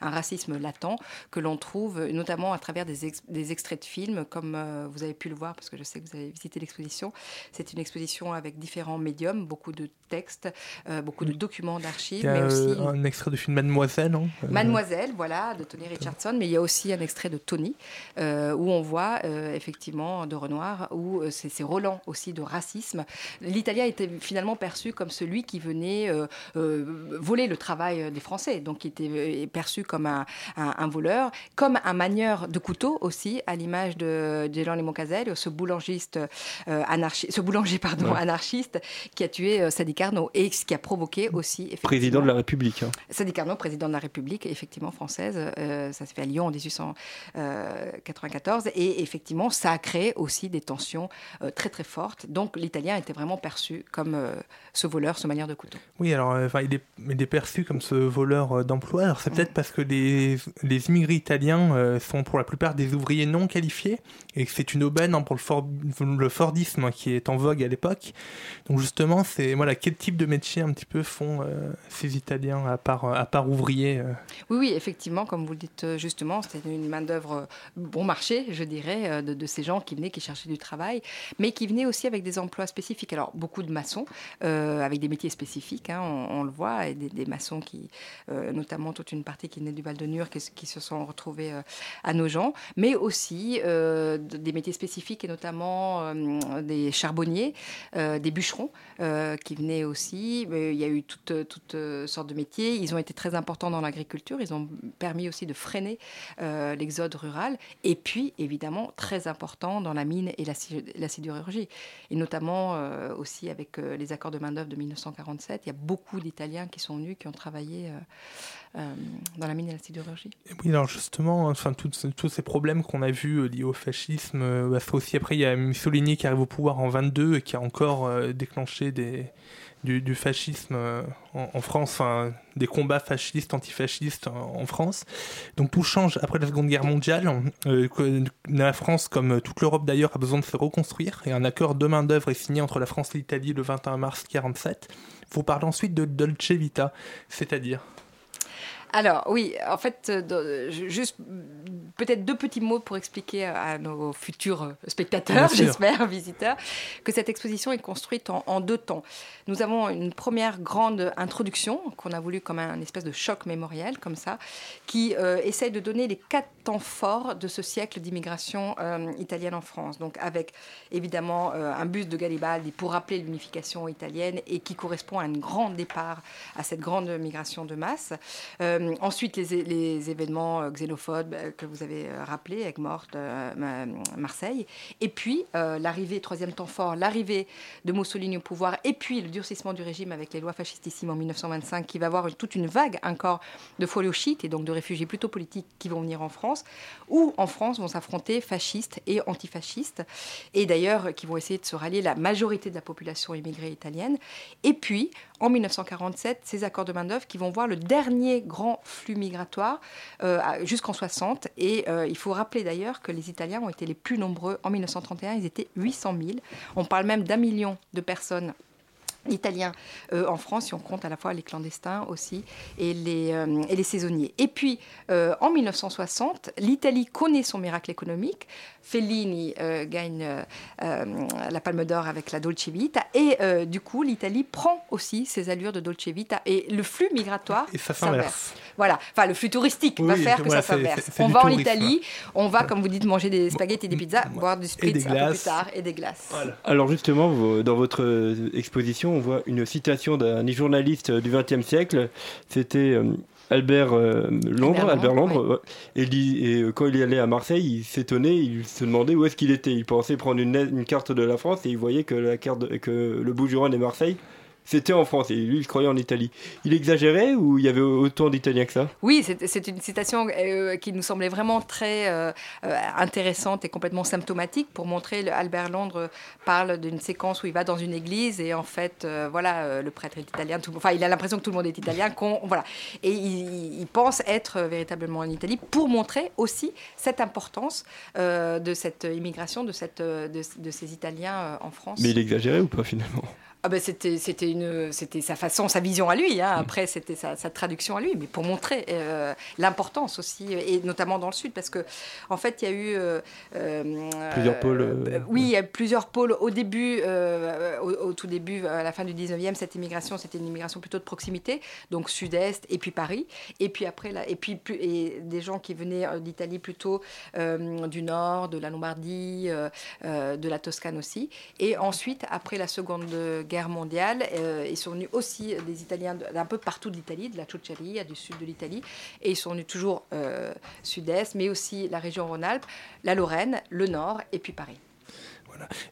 un racisme latent que l'on trouve notamment à travers des, ex- des extraits de films, comme euh, vous avez pu le voir, parce que je sais que vous avez visité l'exposition. C'est une exposition avec différents médiums, beaucoup de textes, euh, beaucoup de documents Il d'archives, y a mais aussi euh, un extrait du film Mademoiselle. non Euh, Mademoiselle, voilà, de Tony Richardson, mais il y a aussi un extrait de Tony, euh, où on voit euh, effectivement de Renoir, où c'est c'est Roland aussi de racisme. L'Italien était finalement perçu comme celui qui venait voler le travail des Français, donc il était perçu comme un, un- un voleur, comme un manieur de couteau aussi, à l'image de Geronimo Caselli, ce boulangiste ce boulanger pardon Ouais. anarchiste qui a tué euh, Sadi Carnot et ce qui a provoqué aussi Président de la République. hein. Sadi Carnot, président de la République, effectivement française, euh, ça s'est fait à Lyon en 1894, et effectivement, ça a créé aussi des tensions euh, très très fortes. Donc l'italien était vraiment perçu comme euh, ce voleur, ce manière de couteau. Oui, alors euh, enfin, il, est, il est perçu comme ce voleur euh, d'emploi. Alors c'est peut-être parce que les, les immigrés italiens euh, sont pour la plupart des ouvriers non qualifiés et que c'est une aubaine hein, pour le, for- le Fordisme hein, qui est en vogue à l'époque. Donc justement, c'est voilà quel type de métier un petit peu font euh, ces Italiens à part à part ouvriers. euh. Oui, oui, effectivement, comme vous le dites euh, justement, c'était une main-d'œuvre euh, bon marché, je dirais, euh, de, ces gens qui venaient, qui cherchaient du travail, mais qui venaient aussi avec des emplois spécifiques. Alors, beaucoup de maçons, euh, avec des métiers spécifiques, hein, on, le voit, et des, maçons qui, euh, notamment toute une partie qui venait du Val de Nur, qui, qui se sont retrouvés euh, à Nogent, mais aussi euh, de- des métiers spécifiques, et notamment euh, des charbonniers, euh, des bûcherons, euh, qui venaient aussi. Il y a eu toutes, toutes euh, sortes de métiers. Ils ont été très importants dans l'agriculture. Ils ont permis aussi de freiner euh, l'exode rural. Et puis, évidemment, très important dans la mine et la, la sidérurgie. Et notamment euh, aussi avec euh, les accords de main-d'œuvre de 1947. Il y a beaucoup d'Italiens qui sont venus, qui ont travaillé euh, euh, dans la mine et la sidérurgie. Oui, alors justement, enfin toutes- tous ces problèmes qu'on a vus euh, liés au fascisme, euh, bah, aussi après il y a Mussolini qui arrive au pouvoir en 22 et qui a encore euh, déclenché des, du, fascisme euh, en, France, enfin des combats fascistes, antifascistes en, en France. Donc tout change après la Seconde Guerre mondiale. Euh, la France, comme toute l'Europe d'ailleurs, a besoin de se reconstruire et un accord de main d'œuvre est signé entre la France et l'Italie le 21 mars 47. Vous parlez ensuite de Dolce Vita, c'est-à-dire Alors oui, en fait, euh, ju- juste peut-être deux petits mots pour expliquer à nos futurs euh, spectateurs, j'espère, visiteurs, que cette exposition est construite en, en deux temps. Nous avons une première grande introduction qu'on a voulu comme un espèce de choc mémoriel, comme ça, qui euh, essaye de donner les quatre temps forts de ce siècle d'immigration euh, italienne en France. Donc avec évidemment euh, un buste de Garibaldi pour rappeler l'unification italienne et qui correspond à un grand départ, à cette grande migration de masse. Euh, ensuite, les, événements euh, xénophobes euh, que vous avez euh, rappelés, avec Morte, euh, Ma- Marseille. Et puis, euh, l'arrivée, troisième temps fort, l'arrivée de Mussolini au pouvoir, et puis le durcissement du régime avec les lois fascistissimes en 1925, qui va avoir toute une vague encore de foliochites et donc de réfugiés plutôt politiques qui vont venir en France, ou en France vont s'affronter fascistes et antifascistes, et d'ailleurs qui vont essayer de se rallier la majorité de la population immigrée italienne. Et puis, en 1947 ces accords de main-d'œuvre qui vont voir le dernier grand flux migratoire euh, jusqu'en 60. Et euh, il faut rappeler d'ailleurs que les Italiens ont été les plus nombreux en 1931. Ils étaient 800 000. On parle même d'un million de personnes italiens euh, en France, si on compte à la fois les clandestins aussi et les, euh, et les saisonniers. Et puis, euh, en 1960, l'Italie connaît son miracle économique. Fellini euh, gagne la Palme d'Or avec la Dolce Vita. Et du coup, l'Italie prend aussi ses allures de Dolce Vita. Et le flux migratoire Et ça s'inverse. Voilà, enfin le flux touristique va faire que voilà, ça s'inverse. On va en tourisme. Italie, on va, comme vous dites, manger des spaghettis et des pizzas, boire du spritz un peu plus tard et des glaces. Alors justement, vous- dans votre euh, exposition, on voit une citation d'un journaliste euh, du XXe siècle. C'était euh, Albert euh, Londres, Albert Albert Londres, et, euh, quand il est allé à Marseille, il s'étonnait, il se demandait où est-ce qu'il était. Il pensait prendre une, une carte de la France et il voyait que la carte, de- que le Bouches-du-Rhône et Marseille, c'était en France. Et lui, il croyait en Italie. Il exagérait ou il y avait autant d'Italiens que ça? Oui, c'est une citation euh, qui nous semblait vraiment très euh, euh, intéressante et complètement symptomatique pour montrer le Albert Londres parle d'une séquence où il va dans une église et en fait, euh, voilà, le prêtre est italien. Tout, enfin, il a l'impression que tout le monde est italien. qu'on- voilà, et il, il pense être véritablement en Italie pour montrer aussi cette importance de cette immigration, de, cette, de, de ces Italiens en France. Mais il exagérait ou pas finalement? Ah ben c'était c'était une c'était sa façon sa vision à lui hein. après c'était sa, sa traduction à lui mais pour montrer euh, l'importance aussi et notamment dans le sud parce que en fait il y a eu euh, euh, Plusieurs pôles, euh, oui il y a plusieurs pôles. Au début euh, au, au tout début à la fin du 19e cette immigration c'était une immigration plutôt de proximité donc sud-est et puis Paris. Et puis après là et puis et des gens qui venaient euh, d'Italie plutôt euh, du nord de la Lombardie euh, euh, de la Toscane aussi. Et ensuite après la seconde guerre mondiale euh, ils sont venus aussi des Italiens d'un peu partout de l'Italie de la Ciociaria du sud de l'Italie et ils sont venus toujours euh, sud-est mais aussi la région Rhône-Alpes la Lorraine le nord et puis Paris.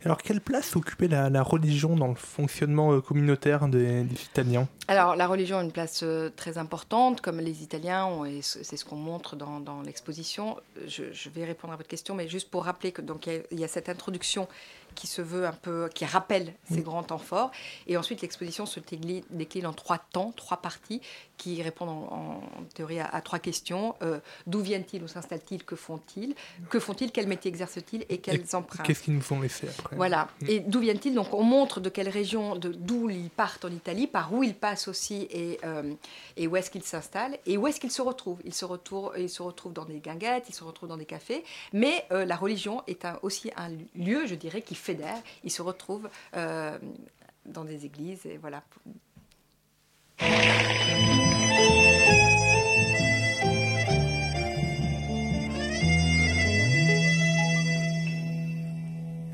Alors, quelle place occupait la, la religion dans le fonctionnement euh, communautaire des, des Italiens? Alors, la religion a une place euh, très importante, comme les Italiens, ont, et c'est ce qu'on montre dans, dans l'exposition. Je, je vais répondre à votre question, mais juste pour rappeler que donc il y a- il y, a cette introduction qui se veut un peu, qui rappelle ces grands temps forts, et ensuite l'exposition se décline en trois temps, trois parties, qui répondent en, en théorie à, à trois questions Euh, d'où viennent-ils, où s'installent-ils, que font-ils, que font-ils, quel métier exercent-ils et quelles Et empreintes. Qu'est-ce qu'ils nous ont laissé après Voilà. Mm. Et d'où viennent-ils Donc, on montre de quelle région, d'où ils partent en Italie, par où ils passent aussi, et, euh, et où est-ce qu'ils s'installent, et où est-ce qu'ils se retrouvent. Ils se retrouvent, ils se retrouvent dans des guinguettes, ils se retrouvent dans des cafés, mais euh, la religion est un- aussi un lieu, je dirais, qui fédère. Ils se retrouvent dans des églises, et voilà.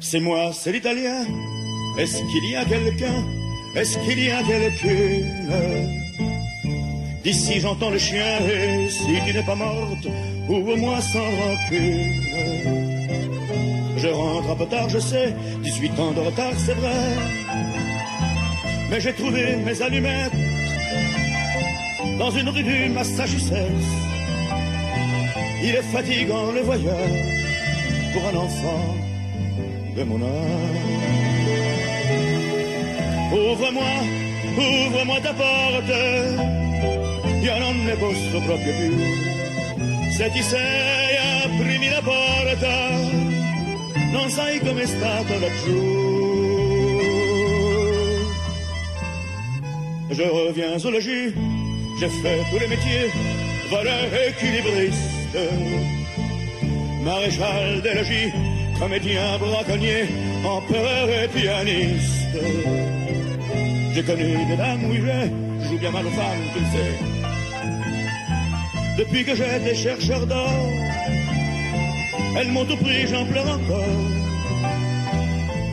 C'est moi, c'est l'italien. Est-ce qu'il y a quelqu'un? Est-ce qu'il y a quelqu'une? D'ici j'entends le chien et si tu n'es pas morte, ouvre-moi sans rancune. Je rentre un peu tard, je sais, 18 ans de retard, c'est vrai. Mais j'ai trouvé mes allumettes dans une rue du Massachusetts. Il est fatigant le voyage pour un enfant de mon âge. Ouvre-moi, ouvre-moi ta porte, io non ne posso proprio più. Se ti sei aprimi la porta, non sai com'è stato laggiù. Je reviens au logis, j'ai fait tous les métiers, voleur, équilibriste, maréchal des logis, comédien, braconnier, empereur et pianiste. J'ai connu des dames, oui, je joue bien mal aux femmes, tu le sais. Depuis que j'étais chercheur d'or, elles m'ont tout pris, j'en pleure encore.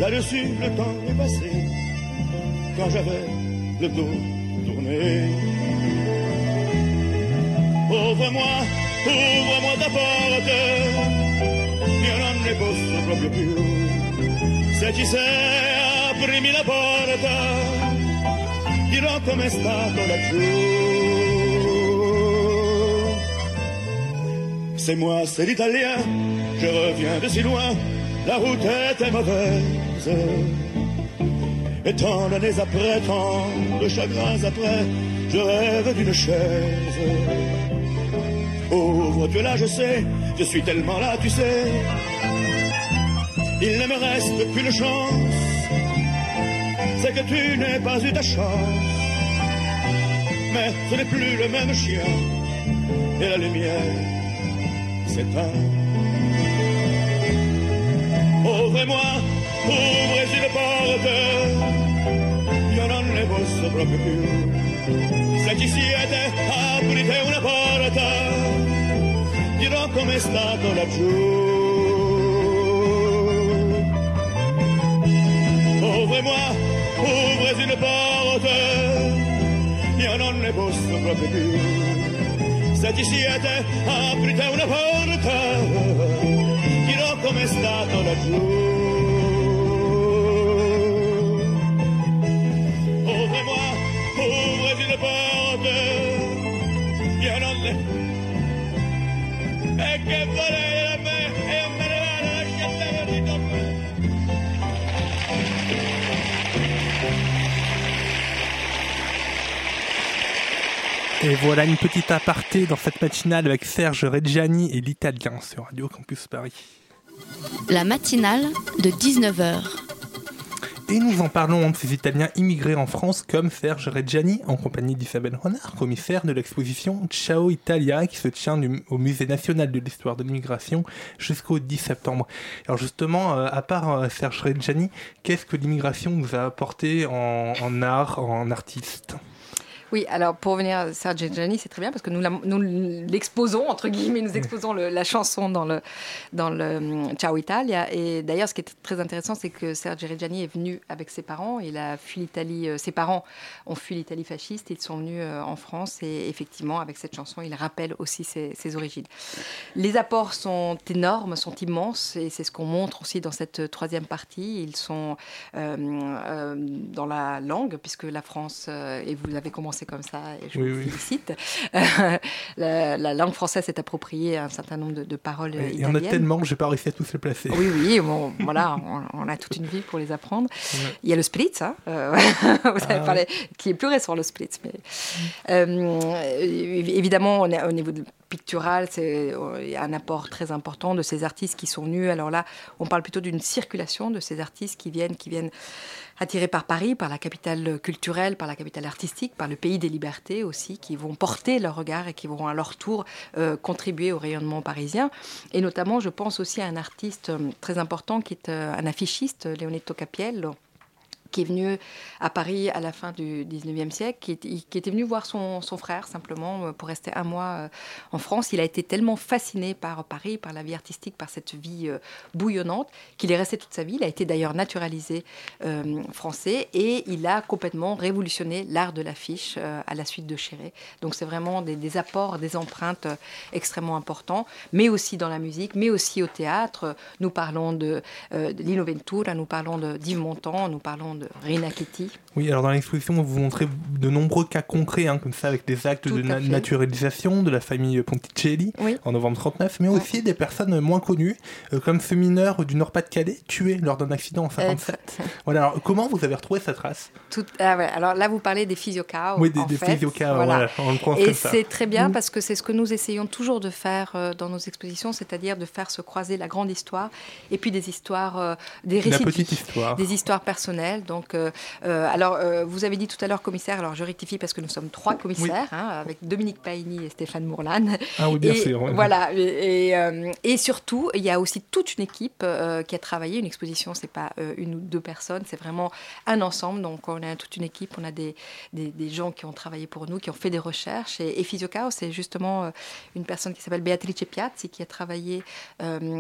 Là-dessus, le temps est passé, quand j'avais le dos tourné. Ouvre-moi, ouvre-moi ta porte, io non ne posso proprio più. Se ci sei, aprimi la porta, dirò com'è stato laggiù. C'est moi, c'est l'italien, je reviens de si loin, la route était mauvaise. Et tant d'années après, tant de chagrins après, je rêve d'une chaise. Ouvre tu es là, je sais, je suis tellement là, tu sais. Il ne me reste qu'une chance, c'est que tu n'aies pas eu ta chance. Mais ce n'est plus le même chien, et la lumière s'éteint. Ouvrez-moi, ouvrez une porte, io non ne posso proprio più. Se ci siete, aprite una porta, dirò com'è stato laggiù. Ouvrez-moi, ouvrez une porte, io non ne posso proprio più. Se ci siete, aprite una porta, dirò com'è stato laggiù. Et voilà une petite aparté dans cette matinale avec Serge Reggiani et l'Italien sur Radio Campus Paris. La matinale de 19h. Et nous en parlons de ces Italiens immigrés en France comme Serge Reggiani en compagnie d'Isabelle Renard, commissaire de l'exposition Ciao Italia qui se tient au Musée national de l'histoire de l'immigration jusqu'au 10 septembre. Alors justement, euh, à part euh, Serge Reggiani, qu'est-ce que l'immigration nous a apporté en art, en artiste? Oui, alors pour venir à Serge Gianni, c'est très bien parce que nous la- nous l'exposons, entre guillemets, nous exposons le- la chanson dans le, dans le hum, Ciao Italia. Et d'ailleurs, ce qui est très intéressant, c'est que Serge Reggiani est venu avec ses parents. Il a fui l'Italie, euh, ses parents ont fui l'Italie fasciste. Ils sont venus euh, en France et effectivement, avec cette chanson, il rappelle aussi ses, ses origines. Les apports sont énormes, sont immenses et c'est ce qu'on montre aussi dans cette troisième partie. Ils sont euh, euh, dans la langue, puisque la France, euh, et vous avez commencé comme ça, et je Oui, vous oui. félicite, la, la langue française s'est appropriée un certain nombre de, de paroles Et Il y en a tellement que j'ai pas réussi à tous les placer. Oui, oui, bon, voilà, on, on a toute une vie pour les apprendre. Ouais. Il y a le Splitz, hein, euh, vous avez Ah, parlé, qui est plus récent, le Splitz. Mais, euh, évidemment, on est- au niveau de pictural, c'est euh, un apport très important de ces artistes qui sont venus. Alors là, on parle plutôt d'une circulation de ces artistes qui viennent, qui viennent attirés par Paris, par la capitale culturelle, par la capitale artistique, par le pays des libertés aussi, qui vont porter leur regard et qui vont à leur tour euh, contribuer au rayonnement parisien. Et notamment, je pense aussi à un artiste euh, très important qui est un affichiste, Leonetto Capiello qui est venu à Paris à la fin du 19e siècle, qui, était venu voir son, frère simplement euh, pour rester un mois euh, en France. Il a été tellement fasciné par Paris, par la vie artistique, par cette vie euh, bouillonnante, qu'il est resté toute sa vie. Il a été d'ailleurs naturalisé français et il a complètement révolutionné l'art de l'affiche à la suite de Chéré. Donc c'est vraiment des, apports, des empreintes extrêmement importants, mais aussi dans la musique, mais aussi au théâtre. Nous parlons de, euh, Lino Ventura, nous parlons d'Yves Montand, nous parlons de Rina Ketty. Oui, alors dans l'exposition, vous montrez de nombreux cas concrets, hein, comme ça, avec des actes Tout de na- naturalisation de la famille Ponticelli Oui. en novembre 39, mais aussi des personnes moins connues, euh, comme ce mineur du Nord-Pas-de-Calais, tué lors d'un accident en 57. voilà, alors comment vous avez retrouvé sa trace? Tout- ah Alors là, vous parlez des physiocas. Oui, des- en des fait. physiocas, voilà, on le prononce Et c'est très bien Mm. parce que c'est ce que nous essayons toujours de faire euh, dans nos expositions, c'est-à-dire de faire se croiser la grande histoire et puis des histoires, euh, des La récits de petite histoire. des histoires personnelles. Donc, euh, euh, alors, euh, vous avez dit tout à l'heure commissaire. Alors, je rectifie parce que nous sommes trois commissaires, hein, avec Dominique Paini et Stéphane Mourlan. Ah oui, bien Et sûr, ouais. Voilà. Et, et, et surtout, il y a aussi toute une équipe qui a travaillé. Une exposition, c'est pas une ou deux personnes, c'est vraiment un ensemble. Donc, on a toute une équipe, on a des, des, des gens qui ont travaillé pour nous, qui ont fait des recherches. Et, Physiochaos, c'est justement une personne qui s'appelle Beatrice Piazzi, qui a travaillé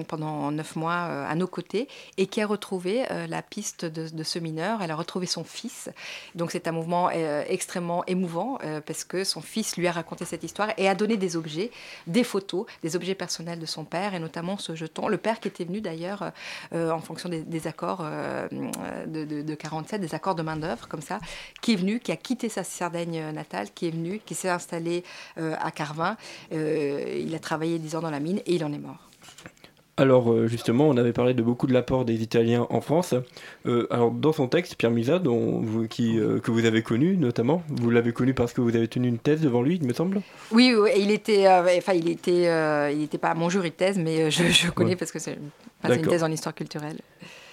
pendant neuf mois à nos côtés et qui a retrouvé la piste de, de ce mineur. Elle a retrouvé son fils. Donc, c'est un mouvement euh, extrêmement émouvant euh, parce que son fils lui a raconté cette histoire et a donné des objets, des photos, des objets personnels de son père et notamment ce jeton. Le père qui était venu d'ailleurs euh, en fonction des, accords de, de, de 47, des accords de main-d'œuvre comme ça, qui est venu, qui a quitté sa Sardaigne natale, qui est venu, qui s'est installé à Carvin. Il a travaillé 10 ans dans la mine et il en est mort. Alors euh, justement, on avait parlé de beaucoup de l'apport des Italiens en France. Euh, alors dans son texte, Pierre Misa, dont vous, qui, euh, que vous avez connu notamment, vous l'avez connu parce que vous avez tenu une thèse devant lui, il me semble? Oui, oui, il était, euh, enfin, il était, il était pas à mon jury de thèse, mais je, je connais Ouais. parce que c'est enfin, une thèse en histoire culturelle.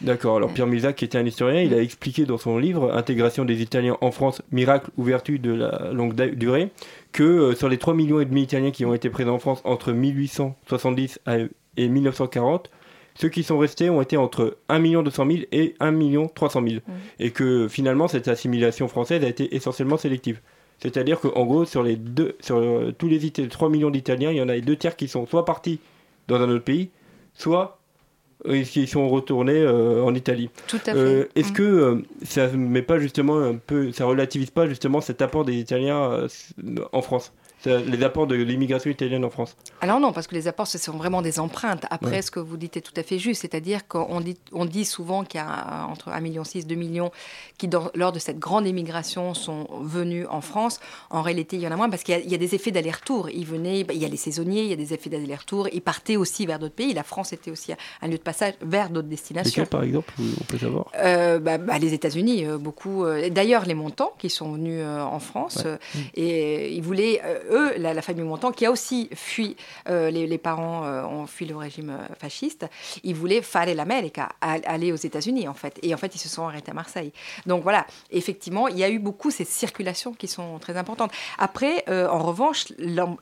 D'accord, alors Pierre Misa, qui était un historien, il a expliqué dans son livre Intégration des Italiens en France, miracle ou vertu de la longue durée, que sur les 3 millions et demi d'Italiens qui ont été présents en France entre 1870 à- et 1940, ceux qui sont restés ont été entre 1 200 000 et 1 300 000. Et que finalement, cette assimilation française a été essentiellement sélective. C'est-à-dire qu'en gros, sur, les deux, sur euh, tous les Ita- 3 millions d'Italiens, il y en a les deux tiers qui sont soit partis dans un autre pays, soit euh, qui sont retournés euh, en Italie. Tout à fait. Euh, Est-ce Mm. que ça met pas justement un peu, ça relativise pas justement cet apport des Italiens en France, les apports de l'immigration italienne en France Alors non, parce que les apports, ce sont vraiment des empreintes. Après, Ouais. ce que vous dites est tout à fait juste, c'est-à-dire qu'on dit, on dit souvent qu'il y a entre 1,6 million et 2 millions qui, dans- lors de cette grande émigration, sont venus en France. En réalité, il y en a moins parce qu'il y a- il y, a des effets d'aller-retour. Ils venaient, bah, il y a les saisonniers, il y a des effets d'aller-retour. Ils partaient aussi vers d'autres pays. La France était aussi un lieu de passage vers d'autres destinations. Lesquels par exemple, on peut savoir? Euh, bah, bah, les États-Unis, euh, beaucoup. euh, D'ailleurs, les Montants qui sont venus euh, en France, Ouais. euh, et ils voulaient, euh, eux, la, la famille Montand, qui a aussi fui, euh, les, les parents euh, ont fui le régime euh, fasciste, ils voulaient fare l'América, a- aller aux États-Unis en fait. Et en fait, ils se sont arrêtés à Marseille. Donc voilà, effectivement, il y a eu beaucoup ces circulations qui sont très importantes. Après, euh, en revanche,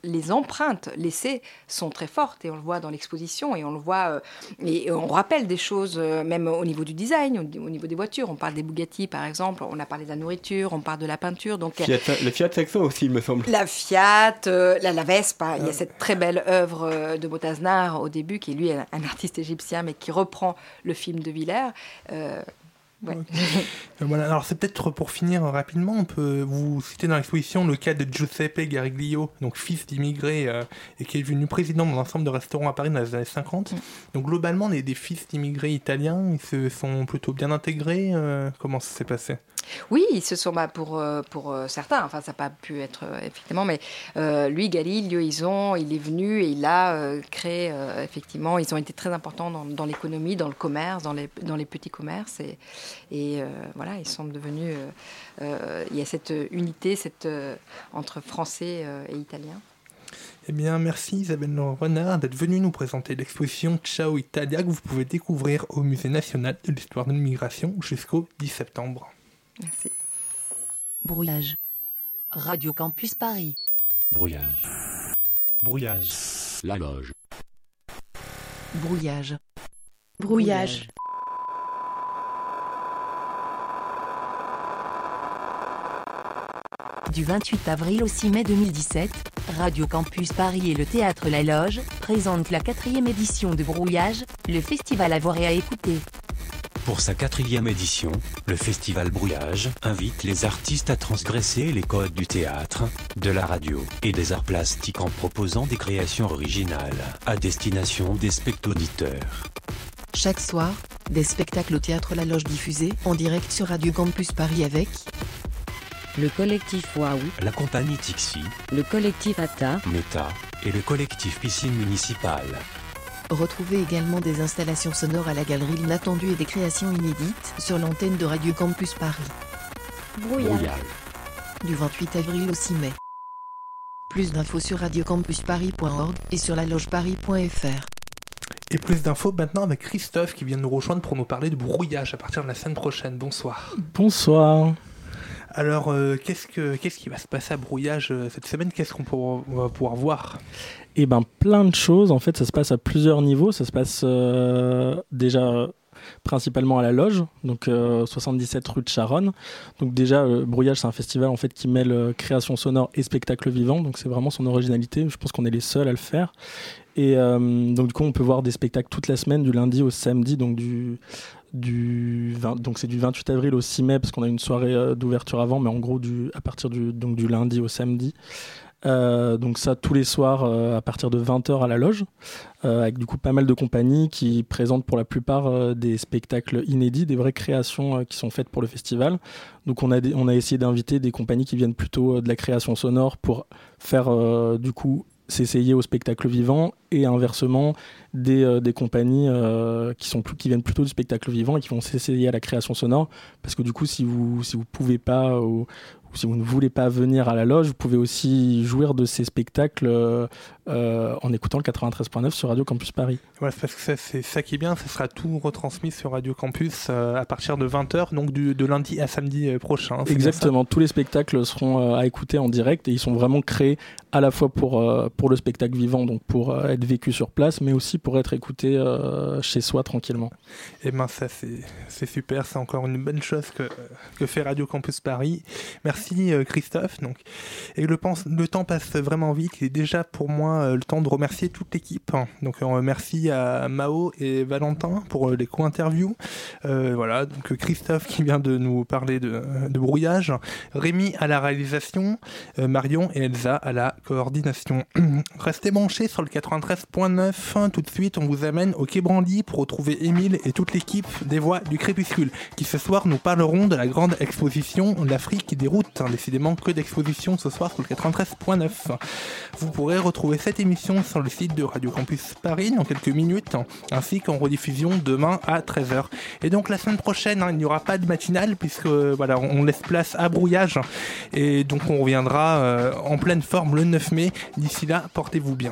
les empreintes laissées sont très fortes et on le voit dans l'exposition et on le voit et on rappelle des choses même au niveau du design, au, au niveau des voitures. On parle des Bugatti par exemple, on a parlé de la nourriture, on parle de la peinture. Donc Fiat, le Fiat Saxo aussi, il me semble. la Fiat, euh, la, la Vespa, il y a cette très belle œuvre euh, de Motaznar au début, qui est lui un, un artiste égyptien, mais qui reprend le film de Villers. Euh, ouais. Voilà, alors c'est peut-être pour finir rapidement, on peut vous citer dans l'exposition le cas de Giuseppe Gariglio, donc fils d'immigrés euh, et qui est devenu président d'un ensemble de restaurants à Paris dans les années 50. Donc globalement, les, des fils d'immigrés italiens, ils se sont plutôt bien intégrés. euh, comment ça s'est passé? Oui, ils se sont bah, pour, euh, euh, certains, enfin ça n'a pas pu être euh, effectivement, mais lui, Galileo, ils ont, il est venu et il a créé effectivement, ils ont été très importants dans, l'économie, dans le commerce, dans les, petits commerces et, voilà, ils sont devenus, il y a cette unité entre français et italien. Eh bien, merci Isabelle Renard d'être venue nous présenter l'exposition Ciao Italia que vous pouvez découvrir au Musée national de l'histoire de l'immigration jusqu'au 10 septembre. Merci. Brouillage. Radio Campus Paris. Brouillage. Brouillage. La loge. Brouillage. Brouillage. Du 28 avril au 6 mai 2017, Radio Campus Paris et le Théâtre La Loge présentent la quatrième édition de Brouillage, le festival à voir et à écouter. Pour sa quatrième édition, le festival Brouillage invite les artistes à transgresser les codes du théâtre, de la radio et des arts plastiques en proposant des créations originales à destination des spectateurs. Chaque soir, des spectacles au Théâtre La Loge diffusés en direct sur Radio Campus Paris avec Le collectif Waouh, La compagnie Tixi, le collectif Atta, Meta et le collectif Piscine Municipale. Retrouvez également des installations sonores à la galerie L'inattendu et des créations inédites sur l'antenne de Radio Campus Paris. Brouillage. Du 28 avril au 6 mai. Plus d'infos sur radiocampusparis.org et sur lalogeparis.fr. Et plus d'infos maintenant avec Christophe qui vient de nous rejoindre pour nous parler de brouillage à partir de la semaine prochaine. Bonsoir. Bonsoir. Alors, euh, qu'est-ce, que, qu'est-ce qui va se passer à brouillage euh, cette semaine? Qu'est-ce qu'on pourra- va pouvoir voir? Eh ben plein de choses. En fait, ça se passe à plusieurs niveaux. Ça se passe euh, déjà euh, principalement à la loge, donc euh, 77 rue de Charonne. Donc déjà, euh, Brouillage, c'est un festival en fait qui mêle euh, création sonore et spectacle vivant. Donc c'est vraiment son originalité. Je pense qu'on est les seuls à le faire. Et euh, donc du coup, on peut voir des spectacles toute la semaine, du lundi au samedi, donc du du 20 donc c'est du 28 avril au 6 mai parce qu'on a une soirée euh, d'ouverture avant, mais en gros à partir du lundi au samedi. Euh, donc ça tous les soirs euh, à partir de 20h à la loge, euh, avec du coup pas mal de compagnies qui présentent pour la plupart des spectacles inédits, des vraies créations qui sont faites pour le festival. Donc on a, on a essayé d'inviter des compagnies qui viennent plutôt de la création sonore pour faire du coup s'essayer au spectacle vivant et inversement des, des compagnies qui, sont qui viennent plutôt du spectacle vivant et qui vont s'essayer à la création sonore parce que du coup si vous si vous pouvez pas ou, si vous ne voulez pas venir à la loge vous pouvez aussi jouir de ces spectacles euh, en écoutant le 93.9 sur Radio Campus Paris. Ouais, parce que c'est ça qui est bien, ce sera tout retransmis sur Radio Campus euh, à partir de 20h, donc du, de lundi à samedi euh, prochain. Exactement, tous les spectacles seront euh, à écouter en direct et ils sont vraiment créés à la fois pour, pour le spectacle vivant, donc pour être vécu sur place, mais aussi pour être écouté chez soi tranquillement. Et ben ça c'est super, c'est encore une bonne chose que, que fait Radio Campus Paris. Merci Christophe. Donc et le, pense, le temps passe vraiment vite. Est déjà pour moi euh, le temps de remercier toute l'équipe. Donc on remercie à Mao et Valentin pour euh, les co-interviews. Euh, voilà donc euh, Christophe qui vient de nous parler de, brouillage, Rémi à la réalisation, euh, Marion et Elsa à la coordination. Restez branchés sur le 93.9. Tout de suite, on vous amène au Quai Branly pour retrouver Émile et toute l'équipe des Voix du Crépuscule, qui ce soir nous parleront de la grande exposition L'Afrique des routes. Décidément que d'exposition ce soir sur le 93.9. Vous pourrez retrouver cette émission sur le site de Radio Campus Paris dans quelques minutes, ainsi qu'en rediffusion demain à 13h. Et donc la semaine prochaine, hein, il n'y aura pas de matinale puisque voilà, on laisse place à brouillage et donc on reviendra euh, en pleine forme le 9 mai. D'ici là, portez-vous bien.